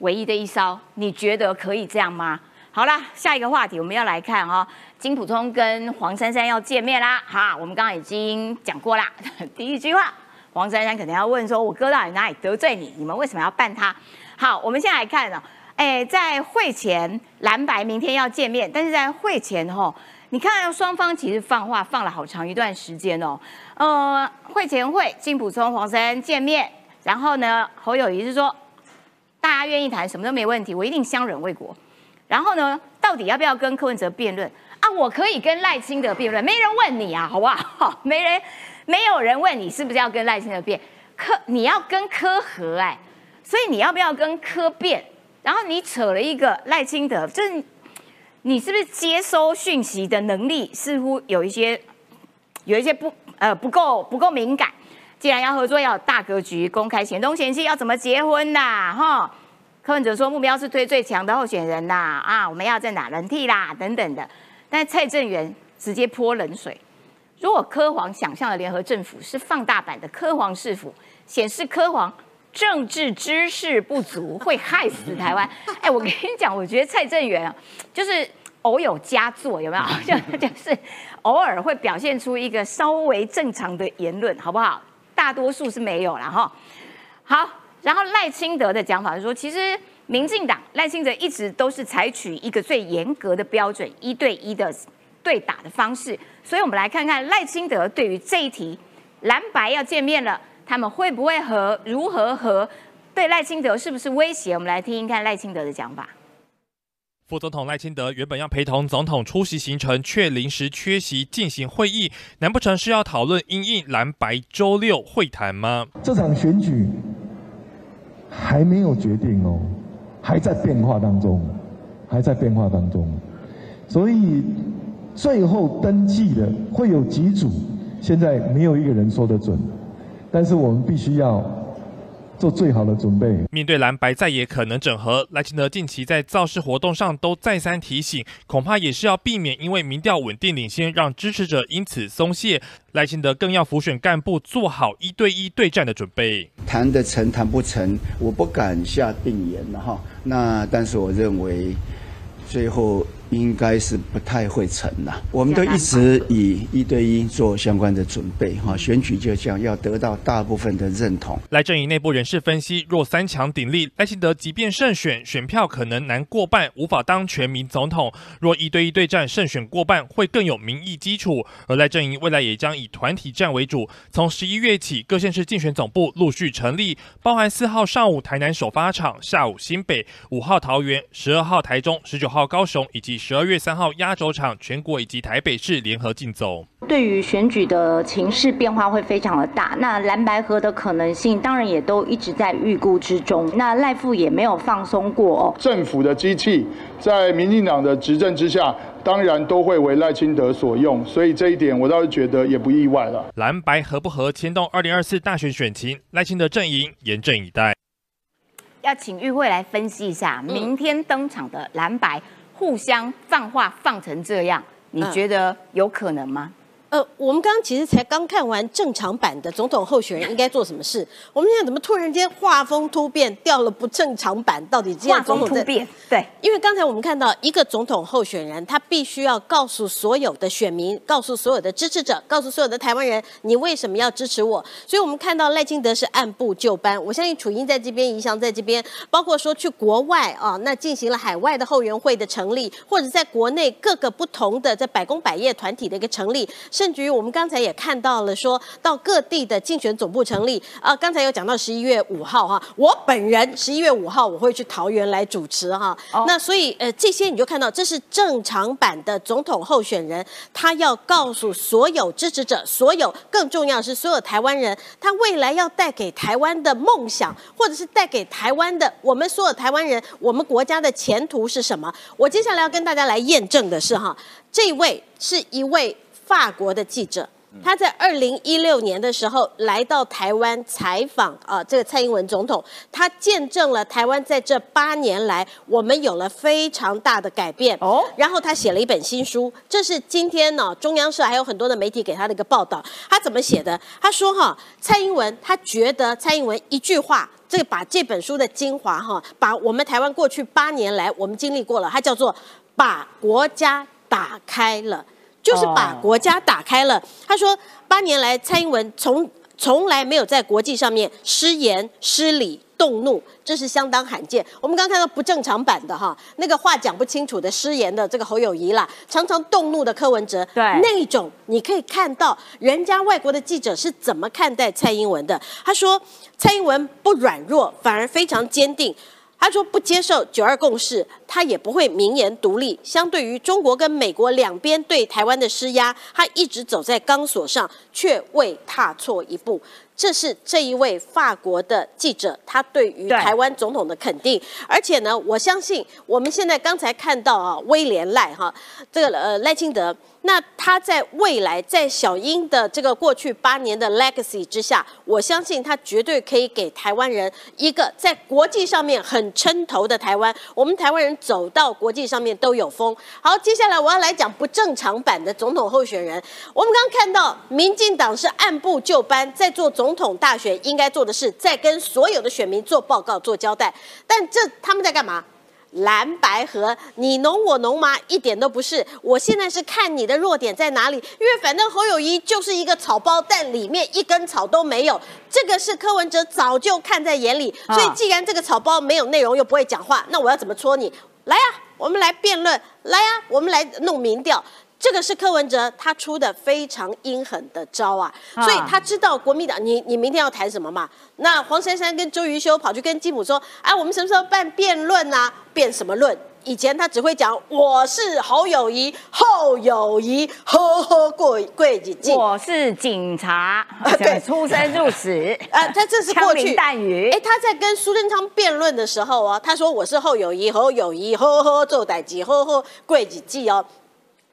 唯一的一艘，你觉得可以这样吗？好啦，下一个话题我们要来看哈、金普聪跟黄珊珊要见面啦。哈，我们刚刚已经讲过啦，第一句话，黄珊珊可能要问说，我哥到底哪里得罪你？你们为什么要办他？好，我们先来看哦，哎，在会前蓝白明天要见面，但是在会前吼、你看双方其实放话放了好长一段时间哦。呃，会前会金普聪、黄珊珊见面，然后呢，侯友谊是说，大家愿意谈，什么都没问题，我一定相忍为国。然后呢，到底要不要跟柯文哲辩论啊？我可以跟赖清德辩论，没人问你啊，好不好？没人，没有人问你是不是要跟赖清德辩，柯你要跟柯和哎，所以你要不要跟柯辩？然后你扯了一个赖清德，就是你是不是接收讯息的能力似乎有一些有一些不呃不够不够敏感？既然要合作，要有大格局、公开、显东显西，要怎么结婚呐？哈，柯文哲说目标是推最强的候选人啦，啊，我们要在哪轮替啦，等等的。但蔡正元直接泼冷水。如果科皇想象的联合政府是放大版的科皇市府，显示科皇政治知识不足，会害死台湾。哎，我跟你讲，我觉得蔡正元啊，就是偶有佳作，有没有？就就是偶尔会表现出一个稍微正常的言论，好不好？大多数是没有了哈。好，然后赖清德的讲法是说，其实民进党赖清德一直都是采取一个最严格的标准，一对一的对打的方式。所以我们来看看赖清德对于这一题，蓝白要见面了，他们会不会和？如何和？对赖清德是不是威胁？我们来听听看赖清德的讲法。副总统赖清德原本要陪同总统出席行程，却临时缺席进行会议，难不成是要讨论因应蓝白周六会谈吗？这场选举还没有决定哦，还在变化当中，还在变化当中，所以最后登记的会有几组，现在没有一个人说得准，但是我们必须要。做最好的准备。面对蓝白再也可能整合，赖清德近期在造势活动上都再三提醒，恐怕也是要避免因为民调稳定领先，让支持者因此松懈。赖清德更要辅选干部，做好一对一对战的准备。谈得成谈不成，我不敢下定言了哈。那但是我认为，最后。应该是不太会成啦。我们都一直以一对一做相关的准备，哈，选举就这样要得到大部分的认同。赖阵营内部人士分析，若三强鼎立，赖清德即便胜选，选票可能难过半，无法当全民总统。若一对一对战，胜选过半，会更有民意基础。而赖阵营未来也将以团体战为主，从十一月起，各县市竞选总部陆续成立，包含四号上午台南首发场，下午新北，五号桃园，十二号台中，十九号高雄，以及。十二月三号压轴场，全国以及台北市联合竞走。对于选举的情势变化会非常的大，那蓝白河的可能性当然也都一直在预估之中。那赖富也没有放松过哦。政府的机器在民进党的执政之下，当然都会为赖清德所用，所以这一点我倒是觉得也不意外了。蓝白合不合牵动二零二四大选选情，赖清德阵营严阵以待。要请玉慧来分析一下明天登场的蓝白。互相放话放成这样，你觉得有可能吗？呃，我们刚刚其实才刚看完正常版的总统候选人应该做什么事，我们现在怎么突然间画风突变，掉了不正常版？到底这样画风突变？对，因为刚才我们看到一个总统候选人，他必须要告诉所有的选民，告诉所有的支持者，告诉所有的台湾人，你为什么要支持我？所以我们看到赖清德是按部就班，我相信楚英在这边，宜祥在这边，包括说去国外啊，那进行了海外的后援会的成立，或者在国内各个不同的在百工百业团体的一个成立。甚至于我们刚才也看到了，说到各地的竞选总部成立啊，刚才有讲到十一月五号哈，我本人十一月五号我会去桃园来主持哈，那所以呃这些你就看到这是正常版的总统候选人，他要告诉所有支持者，所有更重要的是所有台湾人，他未来要带给台湾的梦想，或者是带给台湾的我们所有台湾人，我们国家的前途是什么？我接下来要跟大家来验证的是哈，这位是一位。法国的记者，他在二零一六年的时候来到台湾采访啊，这个蔡英文总统，他见证了台湾在这八年来，我们有了非常大的改变哦。然后他写了一本新书，这是今天呢中央社还有很多的媒体给他的一个报道。他怎么写的？他说哈，蔡英文他觉得蔡英文一句话，这个把这本书的精华哈，把我们台湾过去八年来我们经历过了，他叫做把国家打开了。就是把国家打开了。他说，八年来，蔡英文从从来没有在国际上面失言失礼。动怒，这是相当罕见。我们刚看到不正常版的哈，那个话讲不清楚的失言的这个侯友谊啦，常常动怒的柯文哲，对那种你可以看到人家外国的记者是怎么看待蔡英文的。他说蔡英文不软弱，反而非常坚定。他说不接受九二共识，他也不会明言独立。相对于中国跟美国两边对台湾的施压，他一直走在钢索上，却未踏错一步。这是这一位法国的记者，他对于台湾总统的肯定。而且呢，我相信我们现在刚才看到啊，威廉赖哈，这个呃赖清德，那他在未来在小英的这个过去八年的 legacy 之下，我相信他绝对可以给台湾人一个在国际上面很撑头的台湾。我们台湾人走到国际上面都有风。好，接下来我要来讲不正常版的总统候选人。我们刚刚看到，民进党是按部就班在做总统大选应该做的事，在跟所有的选民做报告、做交代。但这他们在干嘛？蓝白河，你侬我侬吗？一点都不是。我现在是看你的弱点在哪里，因为反正侯友谊就是一个草包，但里面一根草都没有。这个是柯文哲早就看在眼里，啊所以既然这个草包没有内容又不会讲话，那我要怎么戳你？来呀、我们来辩论，来呀、我们来弄民调。这个是柯文哲他出的非常阴狠的招啊，啊所以他知道国民党，你你明天要谈什么嘛？那黄珊珊跟周瑜修跑去跟基姆说，哎，我们什么时候办辩论啊？辩什么论？以前他只会讲我是侯友谊，后友谊，呵呵过贵几季。我是警察，对 出生入死，啊，他这是过枪去林弹雨哎，他在跟苏贞昌辩论的时候哦，他说我是后友谊，侯友谊，呵呵做代级，呵呵贵几季哦。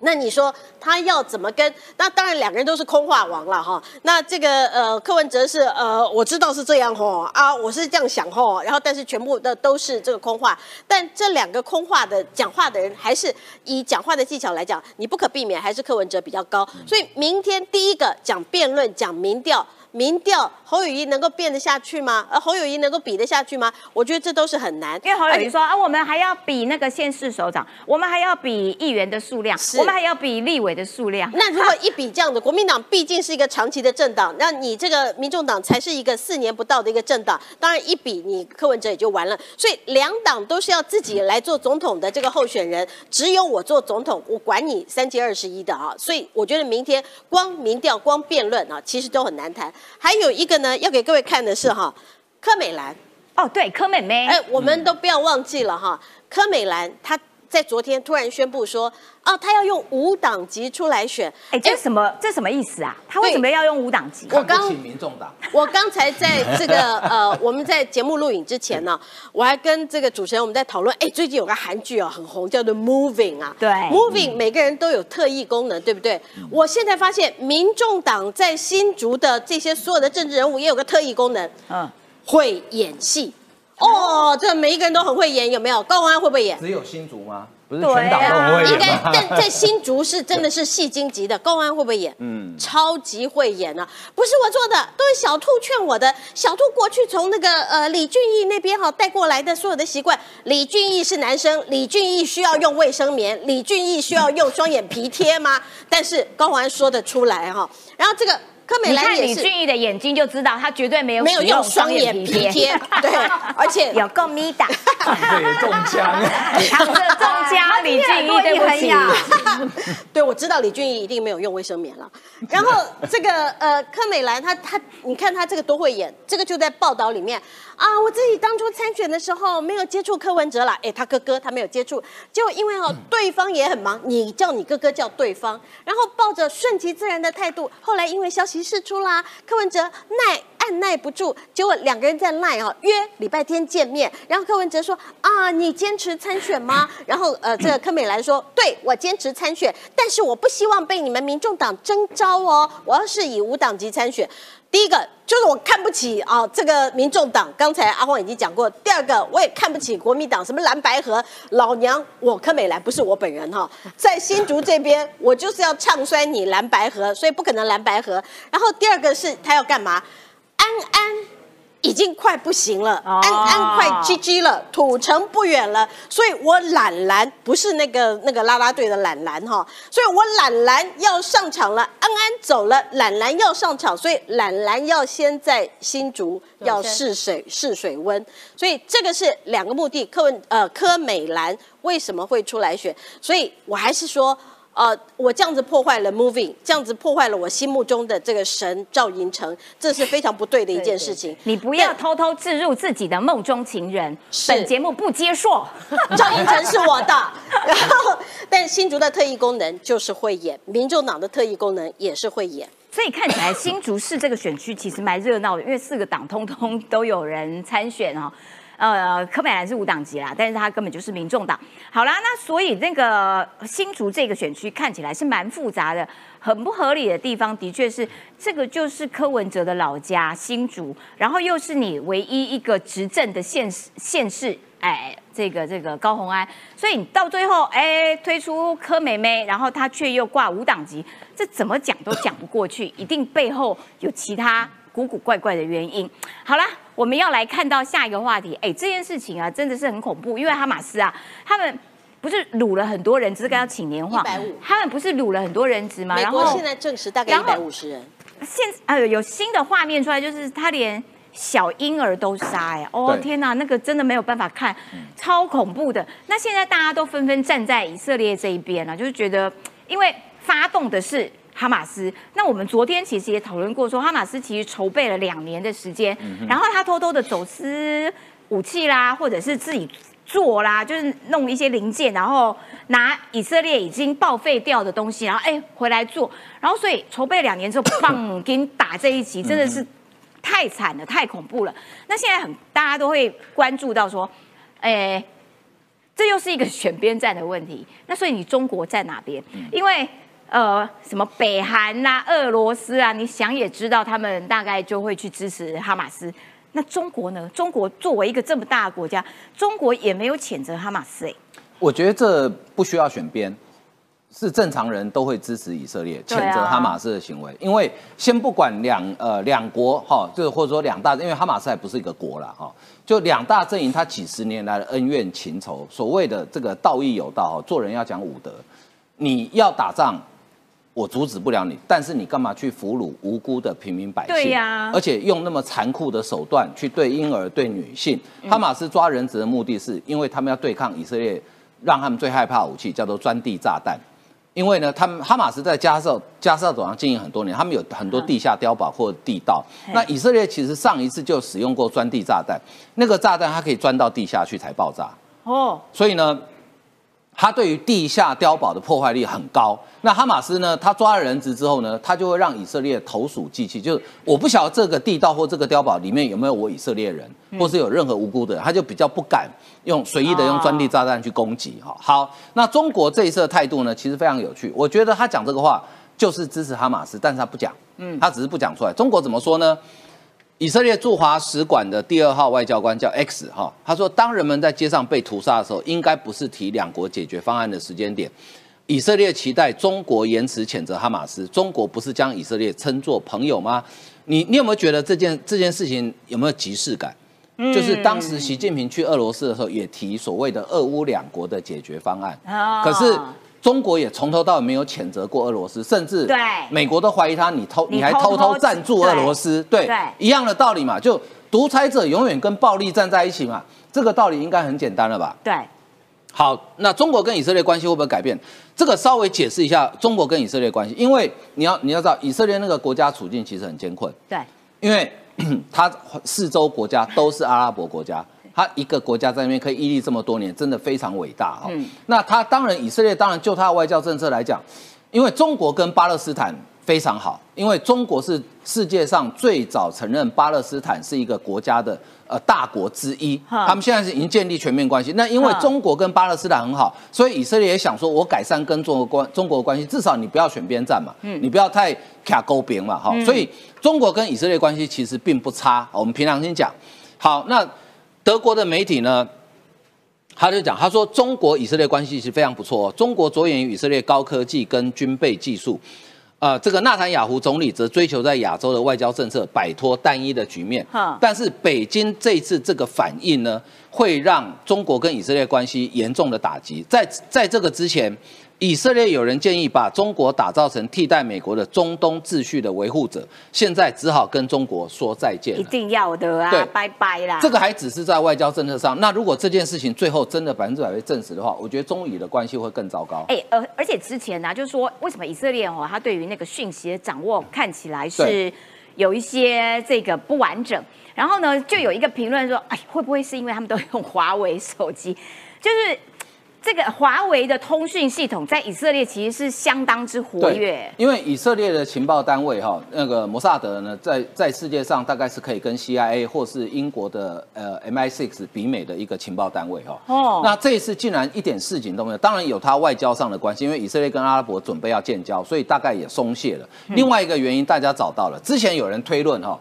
那你说他要怎么跟？那当然两个人都是空话王了哈。那这个呃，柯文哲是呃，我知道是这样吼啊，我是这样想吼，然后但是全部的都是这个空话。但这两个空话的讲话的人，还是以讲话的技巧来讲，你不可避免还是柯文哲比较高。所以明天第一个讲辩论，讲民调。民调侯友谊能够变得下去吗？而侯友谊能够比得下去吗？我觉得这都是很难。因为侯友谊说啊，我们还要比那个县市首长，我们还要比议员的数量，我们还要比立委的数量。那如果一比这样的，国民党毕竟是一个长期的政党，那你这个民众党才是一个四年不到的一个政党，当然一比你柯文哲也就完了。所以两党都是要自己来做总统的这个候选人，只有我做总统，我管你三七二十一的啊。所以我觉得明天光民调、光辩论啊，其实都很难谈。还有一个呢，要给各位看的是哈，柯美兰。哦，对，柯美美，哎，我们都不要忘记了哈，柯美兰她在昨天突然宣布说，啊，他要用五党籍出来选。哎，这什么这什么意思啊？他为什么要用五党籍？我刚民众党，我刚才在这个呃，我们在节目录影之前呢，我还跟这个主持人我们在讨论，哎，最近有个韩剧哦很红，叫做《Moving》啊。对，Moving 每个人都有特异功能，对不对？我现在发现，民众党在新竹的这些所有的政治人物也有个特异功能，嗯，会演戏。哦，这每一个人都很会演，有没有？高虹安会不会演？只有新竹吗？不是对全党都很会应该演吗？但 在新竹是真的是戏精级的，高安会不会演？嗯超级会演啊！不是我做的，都是小兔劝我的。小兔过去从那个呃李俊毅那边哈带过来的所有的习惯。李俊毅是男生，李俊毅需要用卫生棉，李俊毅需要用双眼皮贴吗？但是高安说得出来哈。然后这个柯美你看李兰也是。俊毅的眼睛就知道，他绝对没有没有用双眼皮贴，对，而且 有够咪的，这也中枪。躺着中枪，李俊毅对不起。对，我知道李俊毅一定没有用卫生棉了。然后这个呃，柯美兰她她，你看她这个多会演，这个就在报道里面啊。我自己当初参选的时候没有接触柯文哲啦，哎，他哥哥他没有接触，结果因为哦对方也很忙，你叫你哥哥叫对方，然后抱着顺其自然的态度，后来因为消息提示出啦，柯文哲耐按耐不住，结果两个人在赖啊约礼拜天见面，然后柯文哲说啊，你坚持参选吗？然后呃，这个柯美兰说，对我坚持参选，但是我不希望被你们民众党征召哦，我要是以无党籍参选。第一个就是我看不起啊，这个民众党。刚才阿黄已经讲过。第二个，我也看不起国民党，什么蓝白河，老娘我柯美兰不是我本人哈，在新竹这边，我就是要唱衰你蓝白河，所以不可能蓝白河。然后第二个是他要干嘛？安安已经快不行了，哦安安快 GG 了，土城不远了，所以我懒蓝不是那个那个啦啦队的懒蓝哈，所以我懒蓝要上场了，安安走了，懒蓝要上场，所以懒蓝要先在新竹要试水试水温，所以这个是两个目的。柯文呃柯美兰为什么会出来选？所以我还是说。呃，我这样子破坏了 moving，这样子破坏了我心目中的这个神赵寅成，这是非常不对的一件事情。你不要偷偷置入自己的梦中情人，本节目不接受。赵寅成是我的，然后但新竹的特异功能就是会演，民众党的特异功能也是会演。所以看起来新竹市这个选区其实蛮热闹的，因为四个党通通都有人参选哦。呃，柯美兰是无党籍啦，但是他根本就是民众党。好啦，那所以那个新竹这个选区看起来是蛮复杂的，很不合理的地方，的确是这个就是柯文哲的老家新竹，然后又是你唯一一个执政的县市县市，哎，这个这个高虹安，所以你到最后哎推出柯美美，然后他却又挂无党籍，这怎么讲都讲不过去，一定背后有其他。古古怪怪的原因。好啦，我们要来看到下一个话题。哎，这件事情啊，真的是很恐怖，因为哈马斯啊，他们不是掳了很多人，只是跟他请年话。他们不是掳了很多人质吗？美国现在证实大概一百五十人。现呃有新的画面出来，就是他连小婴儿都杀。哎，哦天哪，那个真的没有办法看，超恐怖的。那现在大家都纷纷站在以色列这一边了，就是觉得，因为发动的是。哈马斯，那我们昨天其实也讨论过，说哈马斯其实筹备了两年的时间，然后他偷偷的走私武器啦，或者是自己做啦，就是弄一些零件，然后拿以色列已经报废掉的东西，然后哎回来做，然后所以筹备两年之后，砰给你打这一集，真的是太惨了，太恐怖了。那现在很大家都会关注到说，哎，这又是一个选边站的问题。那所以你中国在哪边？因为呃，什么北韩呐、俄罗斯啊，你想也知道，他们大概就会去支持哈马斯。那中国呢？中国作为一个这么大的国家，中国也没有谴责哈马斯。哎，我觉得这不需要选边，是正常人都会支持以色列谴责哈马斯的行为。因为先不管两呃两国哈，就是或者说两大，因为哈马斯还不是一个国了哈，就两大阵营，它几十年来的恩怨情仇，所谓的这个道义有道，做人要讲武德，你要打仗。我阻止不了你，但是你干嘛去俘虏无辜的平民百姓？对呀，而且用那么残酷的手段去对婴儿、对女性。哈马斯抓人质的目的是，因为他们要对抗以色列，让他们最害怕武器叫做钻地炸弹。因为呢，他们哈马斯在加沙加沙走廊经营很多年，他们有很多地下碉堡或地道。那以色列其实上一次就使用过钻地炸弹，那个炸弹它可以钻到地下去才爆炸。哦，所以呢。他对于地下碉堡的破坏力很高。那哈马斯呢？他抓了人质之后呢，他就会让以色列投鼠忌器，就是我不晓得这个地道或这个碉堡里面有没有我以色列人，或是有任何无辜的人，他就比较不敢用随意的用钻地炸弹去攻击。哈，好，那中国这一次的态度呢，其实非常有趣。我觉得他讲这个话就是支持哈马斯，但是他不讲，嗯，他只是不讲出来。中国怎么说呢？以色列驻华使馆的第二号外交官叫 X 哈，他说，当人们在街上被屠杀的时候，应该不是提两国解决方案的时间点。以色列期待中国延迟谴责哈马斯，中国不是将以色列称作朋友吗？你你有没有觉得这件这件事情有没有即视感？就是当时习近平去俄罗斯的时候，也提所谓的俄乌两国的解决方案，可是。中国也从头到尾没有谴责过俄罗斯，甚至美国都怀疑他，你偷你还偷偷赞助俄罗斯，对，一样的道理嘛，就独裁者永远跟暴力站在一起嘛，这个道理应该很简单了吧？对，好，那中国跟以色列关系会不会改变？这个稍微解释一下中国跟以色列关系，因为你要你要知道，以色列那个国家处境其实很艰困，对，因为 它四周国家都是阿拉伯国家。他一个国家在那边可以屹立这么多年，真的非常伟大哈。那他当然，以色列当然就他的外交政策来讲，因为中国跟巴勒斯坦非常好，因为中国是世界上最早承认巴勒斯坦是一个国家的呃大国之一。他们现在是已经建立全面关系。那因为中国跟巴勒斯坦很好，所以以色列也想说，我改善跟中国关中国关系，至少你不要选边站嘛，嗯你不要太卡勾边嘛哈。所以中国跟以色列关系其实并不差。我们凭良心讲，好那。德国的媒体呢，他就讲，他说中国以色列关系是非常不错哦。中国着眼于以色列高科技跟军备技术，呃，这个纳坦雅胡总理则追求在亚洲的外交政策摆脱单一的局面。但是北京这次这个反应呢，会让中国跟以色列关系严重的打击。在在这个之前，以色列有人建议把中国打造成替代美国的中东秩序的维护者，现在只好跟中国说再见。一定要的啊，拜拜啦。这个还只是在外交政策上。那如果这件事情最后真的百分之百被证实的话，我觉得中以的关系会更糟糕。哎，而而且之前呢、就是说为什么以色列哦，他对于那个讯息的掌握看起来是有一些这个不完整。然后呢，就有一个评论说，哎，会不会是因为他们都用华为手机？就是这个华为的通讯系统在以色列其实是相当之活跃。因为以色列的情报单位哈，那个摩萨德呢，在在世界上大概是可以跟 CIA 或是英国的呃 MI6 比美的一个情报单位哈。哦那这一次竟然一点事情都没有，当然有它外交上的关系，因为以色列跟阿拉伯准备要建交，所以大概也松懈了。另外一个原因大家找到了，之前有人推论哈。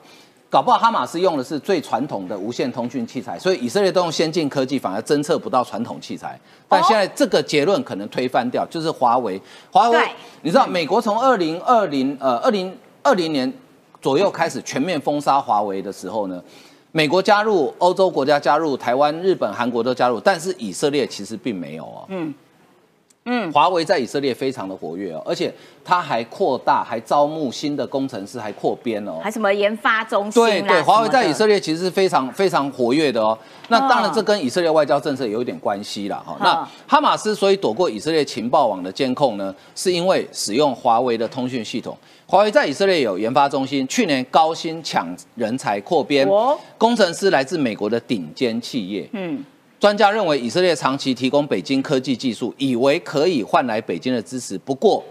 搞不好哈马斯用的是最传统的无线通讯器材，所以以色列都用先进科技，反而侦测不到传统器材。但现在这个结论可能推翻掉，就是华为。华为，你知道美国从二零二零呃二零二零年左右开始全面封杀华为的时候呢，美国加入，欧洲国家加入，台湾、日本、韩国都加入，但是以色列其实并没有哦。嗯嗯，华为在以色列非常的活跃哦，而且它还扩大，还招募新的工程师，还扩编哦。还什么研发中心啦对对，华为在以色列列其实是非常非常活跃的哦。那当然，这跟以色列外交政策有一点关系啦。哈。那哈马斯所以躲过以色列情报网的监控呢，是因为使用华为的通讯系统。华为在以色列有研发中心，去年高薪抢人才扩编哦，工程师来自美国的顶尖企业。嗯，专家认为，以色列长期提供北京科技技术，以为可以换来北京的支持。不过，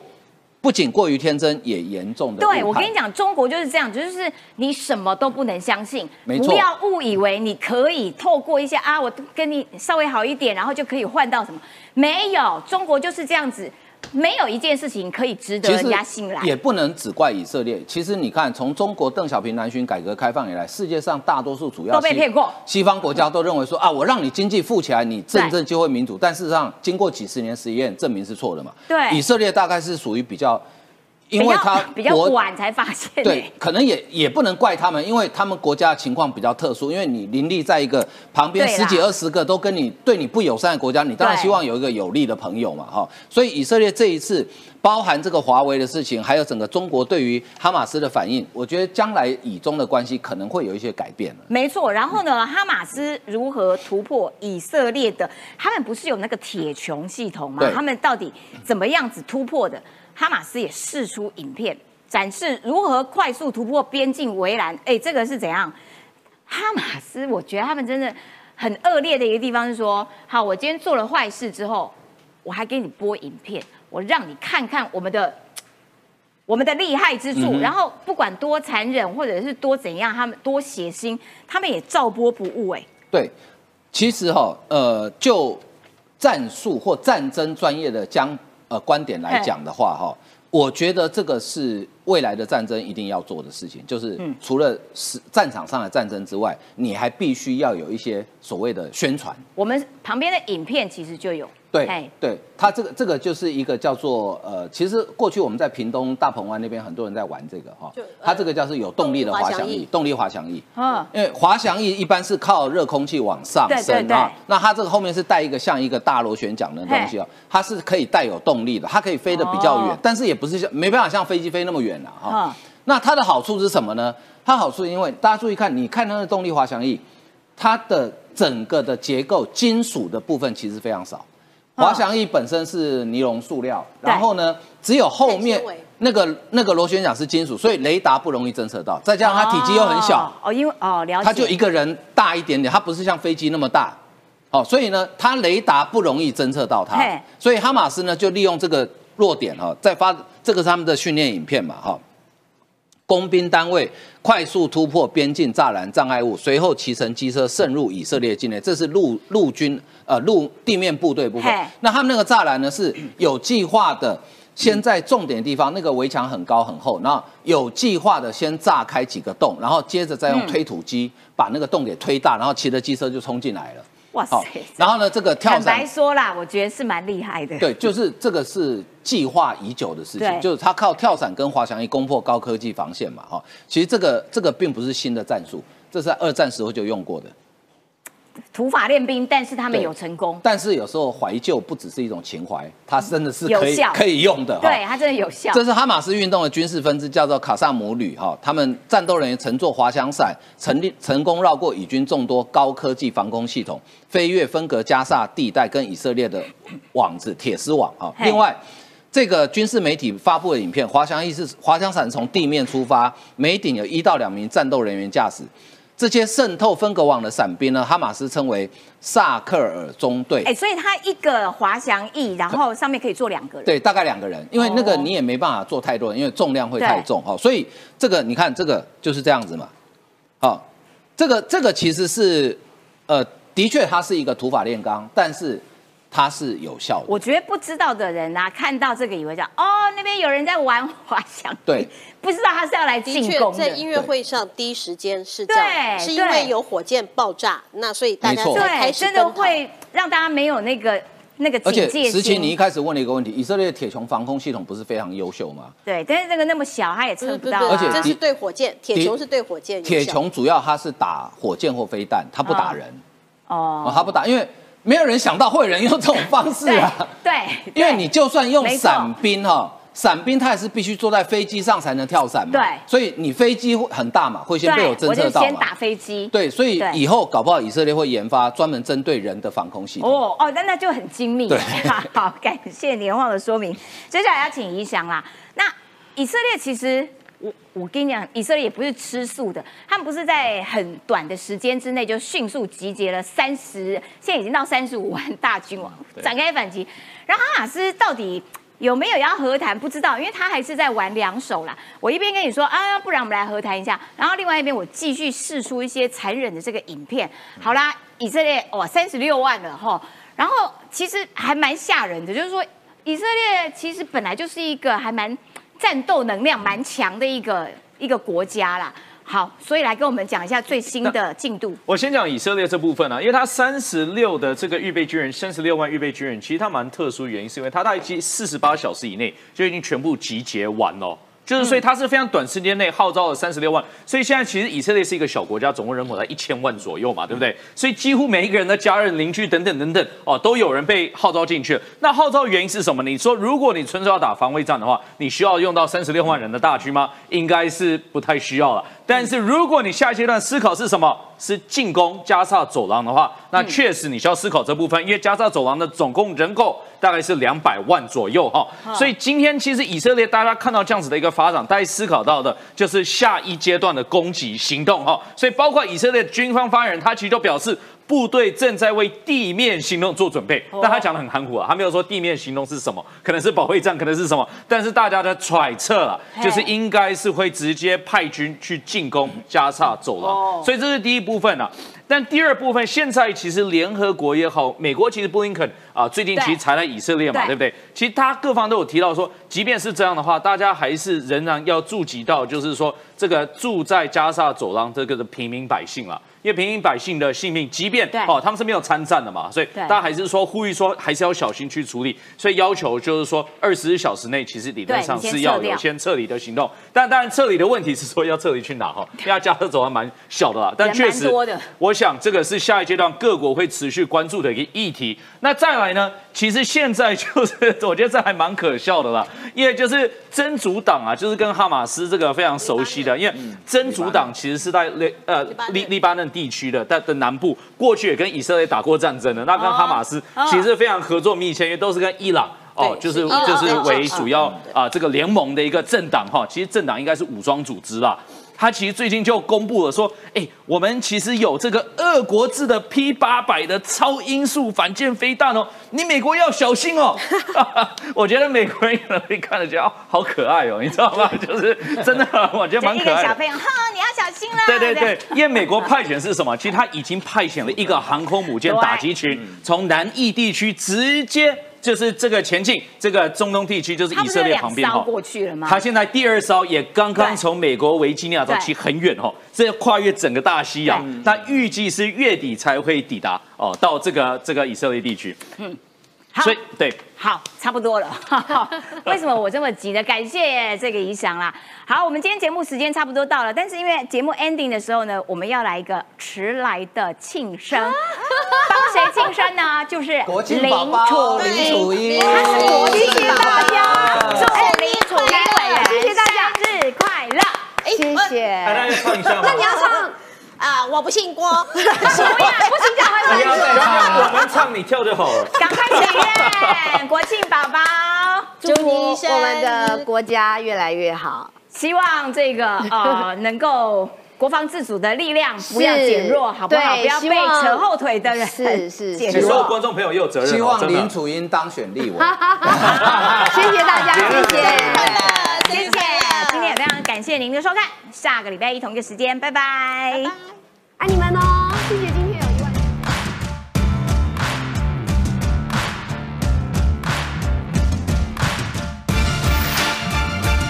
不仅过于天真，也严重的对我跟你讲，中国就是这样，就是你什么都不能相信，不要误以为你可以透过一些啊，我跟你稍微好一点，然后就可以换到什么？没有，中国就是这样子，没有一件事情可以值得人家信赖。也不能只怪以色列。其实你看，从中国邓小平南巡改革开放以来，世界上大多数主要都被骗过西方国家都认为说啊，我让你经济富起来，你真正就会民主。但事实上，经过几十年实验，证明是错的嘛。对以色列大概是属于比较，因为他比较晚才发现、欸，对，可能也也不能怪他们，因为他们国家情况比较特殊，因为你林立在一个旁边十几二十个都跟你对你不友善的国家，你当然希望有一个有利的朋友嘛，哈。所以以色列这一次包含这个华为的事情，还有整个中国对于哈马斯的反应，我觉得将来以中的关系可能会有一些改变了。没错，然后呢，哈马斯如何突破以色列的？他们不是有那个铁穹系统吗？他们到底怎么样子突破的？哈马斯也试出影片，展示如何快速突破边境围栏。哎，这个是怎样？哈马斯，我觉得他们真的很恶劣的一个地方是说，好，我今天做了坏事之后，我还给你播影片，我让你看看我们的 我们的厉害之处，嗯然后不管多残忍或者是多怎样，他们多血腥，他们也照播不误。哎，对，其实哈、呃，就战术或战争专业的将呃观点来讲的话哈、我觉得这个是未来的战争一定要做的事情，就是嗯。除了是战场上的战争之外，你还必须要有一些所谓的宣传。我们旁边的影片其实就有，对哎，对，它这个这个就是一个叫做呃，其实过去我们在屏东大鹏湾那边很多人在玩这个哈。就呃，它这个叫是有动力的滑翔翼，动力滑翔翼。嗯，因为滑翔翼一般是靠热空气往上升啊，那它这个后面是带一个像一个大螺旋桨的东西哦，它是可以带有动力的，它可以飞得比较远，哦。但是也不是像没办法像飞机飞那么远了哈。嗯那它的好处是什么呢？它好处是因为大家注意看，你看它的动力滑翔翼，它的整个的结构金属的部分其实非常少。嗯滑翔翼本身是尼龙塑料，然后呢，只有后面那个那个螺旋桨是金属，所以雷达不容易侦测到，再加上它体积又很小，哦，哦因为哦了解，它就一个人大一点点，它不是像飞机那么大，哦，所以呢，它雷达不容易侦测到它。嘿，所以哈马斯呢就利用这个弱点哈、哦，在发这个是他们的训练影片嘛哈、工兵单位快速突破边境栅栏障碍物，随后骑乘机车渗入以色列境内，这是陆陆军呃陆地面部队部分。那他们那个栅栏呢是有计划的，先在重点地方那个围墙很高很厚，然后有计划的先炸开几个洞，然后接着再用嗯推土机把那个洞给推大，然后骑着机车就冲进来了。哇塞好！然后呢，这个跳坦白，说啦，我觉得是蛮厉害的。对，就是这个是计划已久的事情，就是他靠跳伞跟滑翔翼攻破高科技防线嘛，哈。其实这个这个并不是新的战术，这是在二战时候就用过的。土法练兵，但是他们有成功，但是有时候怀旧不只是一种情怀，它真的是可以可以用的。哈对，它真的有效。这是哈马斯运动的军事分支，叫做卡萨姆旅哈。他们战斗人员乘坐滑翔伞，成立成功绕过以军众多高科技防空系统，飞越分隔加萨地带跟以色列的网子铁丝网哈。嘿另外。这个军事媒体发布的影片，滑翔翼是滑翔伞从地面出发，每顶有一到两名战斗人员驾驶。这些渗透分隔网的伞兵呢，哈马斯称为萨克尔中队。哎，所以它一个滑翔翼，然后上面可以坐两个人。对，大概两个人，因为那个哦你也没办法坐太多人，因为重量会太重哦，所以这个你看这个就是这样子嘛，好、这个这个其实是呃，的确它是一个土法炼钢，但是它是有效的。我觉得不知道的人啊，看到这个以为叫哦，那边有人在玩滑翔翼，对，不知道他是要来的确进攻，的。在音乐会上第一时间是这样，对是因为有火箭爆炸，那所以大家没错对，才开始真的会让大家没有那个那个而且警戒石奇，你一心。开始问了一个问题，以色列的铁穹防空系统不是非常优秀吗？对，但是这个那么小，他也测不到啊。而且这是对火箭，铁的穹是对火箭有铁穹主要它是打火箭或飞弹，它不打人，哦，哦，它不打，因为没有人想到会有人用这种方式啊。对，因为你就算用伞兵哈，伞兵他也是必须坐在飞机上才能跳伞嘛。对所以你飞机会很大嘛，会先被我侦测到嘛先打。飞机。对，所以以后搞不好以色列会研发专门针对人的防空系统。哦哦，那那就很精密。对 好，感谢年旺的说明。接下来要请怡翔啦。那以色列其实，我我跟你讲，以色列也不是吃素的，他们不是在很短的时间之内就迅速集结了三十，现在已经到三十五万大军哦，展开反击。然后哈马斯到底？有没有要和谈？不知道，因为他还是在玩两手啦。我一边跟你说啊，不然我们来和谈一下，然后另外一边我继续试出一些残忍的这个影片。好啦，以色列哇，三十六万了哈，然后其实还蛮吓人的，就是说以色列其实本来就是一个还蛮战斗能量蛮强的一个一个国家啦。好，所以来跟我们讲一下最新的进度。我先讲以色列这部分啊，因为他三十六的这个预备军人，三十六万预备军人，其实他蛮特殊原因，是因为他大概四十八小时以内就已经全部集结完了。就是所以它是非常短时间内号召了三十六万，所以现在其实以色列是一个小国家，总共人口在一千万左右嘛，对不对？所以几乎每一个人的家人、邻居等等等等哦，都有人被号召进去了。那号召原因是什么？你说如果你纯粹要打防卫战的话，你需要用到三十六万人的大军吗？应该是不太需要了。但是如果你下一阶段思考是什么？是进攻加沙走廊的话，那确实你需要思考这部分，因为加沙走廊的总共人口大概是两百万左右哈。所以今天其实以色列大家看到这样子的一个发展，大家思考到的就是下一阶段的攻击行动哈。所以包括以色列军方发言人，他其实就表示。部队正在为地面行动做准备，但他讲的很含糊啊，他没有说地面行动是什么，可能是保卫战，可能是什么，但是大家的揣测了，就是应该是会直接派军去进攻加沙走廊，所以这是第一部分啊。但第二部分，现在其实联合国也好，美国其实布林肯啊，最近其实才来以色列嘛，对对不对？其实他各方都有提到说，即便是这样的话，大家还是仍然要注及到，就是说这个住在加沙走廊这个的平民百姓了。因为平民百姓的性命，即便对。哦他们是没有参战的嘛，所以对。大家还是说呼吁说还是要小心去处理，所以要求就是说二十四小时内其实理论上是要有先撤离的行动，但当然撤离的问题是说要撤离去哪哈，因为加沙走还蛮小的啦，但确实我想这个是下一阶段各国会持续关注的一个议题。那再来呢，其实现在就是我觉得这还蛮可笑的啦，因为就是真主党啊，就是跟哈马斯这个非常熟悉的，因为真主党其实是在黎呃巴嫩。利利巴嫩地区的但的南部，过去也跟以色列打过战争的，那跟哈马斯哦其实非常合作密切，因为都是跟伊朗。哦，就是就是哦为主要啊这个联盟的一个政党哈，其实政党应该是武装组织啦。他其实最近就公布了说，哎，我们其实有这个俄国制的 P 八百的超音速反舰飞弹哦，你美国要小心哦。我觉得美国人可能会看了觉得哦好可爱哦，你知道吗？就是真的，我觉得蛮可爱的。个小朋友，哈，你要小心啦。对对对，因为美国派遣是什么？其实他已经派遣了一个航空母舰打击群，从南翼地区直接。就是这个前进，这个中东地区就是以色列旁边哈。过去了吗？他现在第二艘也刚刚从美国维吉尼亚州骑很远哈，这跨越整个大西洋，那预计是月底才会抵达哦，到这个这个以色列地区。嗯。所以对，好，差不多了。为什么我这么急呢？感谢这个怡翔啦。好，我们今天节目时间差不多到了，但是因为节目 ending 的时候呢，我们要来一个迟来的庆生，帮谁庆生呢？就是林楚林楚英，他是国庆大家，祝林楚英谢谢大家，生日快乐！谢谢。那你要唱。啊！我不姓郭，不行讲会分手。我们唱你跳就好了。赶快许愿，国庆宝宝，祝福我们的国家越来越好。希望这个呃能够国防自主的力量不要减弱，好不好？不要被扯后腿的人是 是减弱。所有观众朋友也有责任。希望林楚英当选立委。谢谢大家，谢谢，谢谢。今天也非常感谢您的收看，下个礼拜一同一个时间，拜拜，爱你们哦，谢谢今。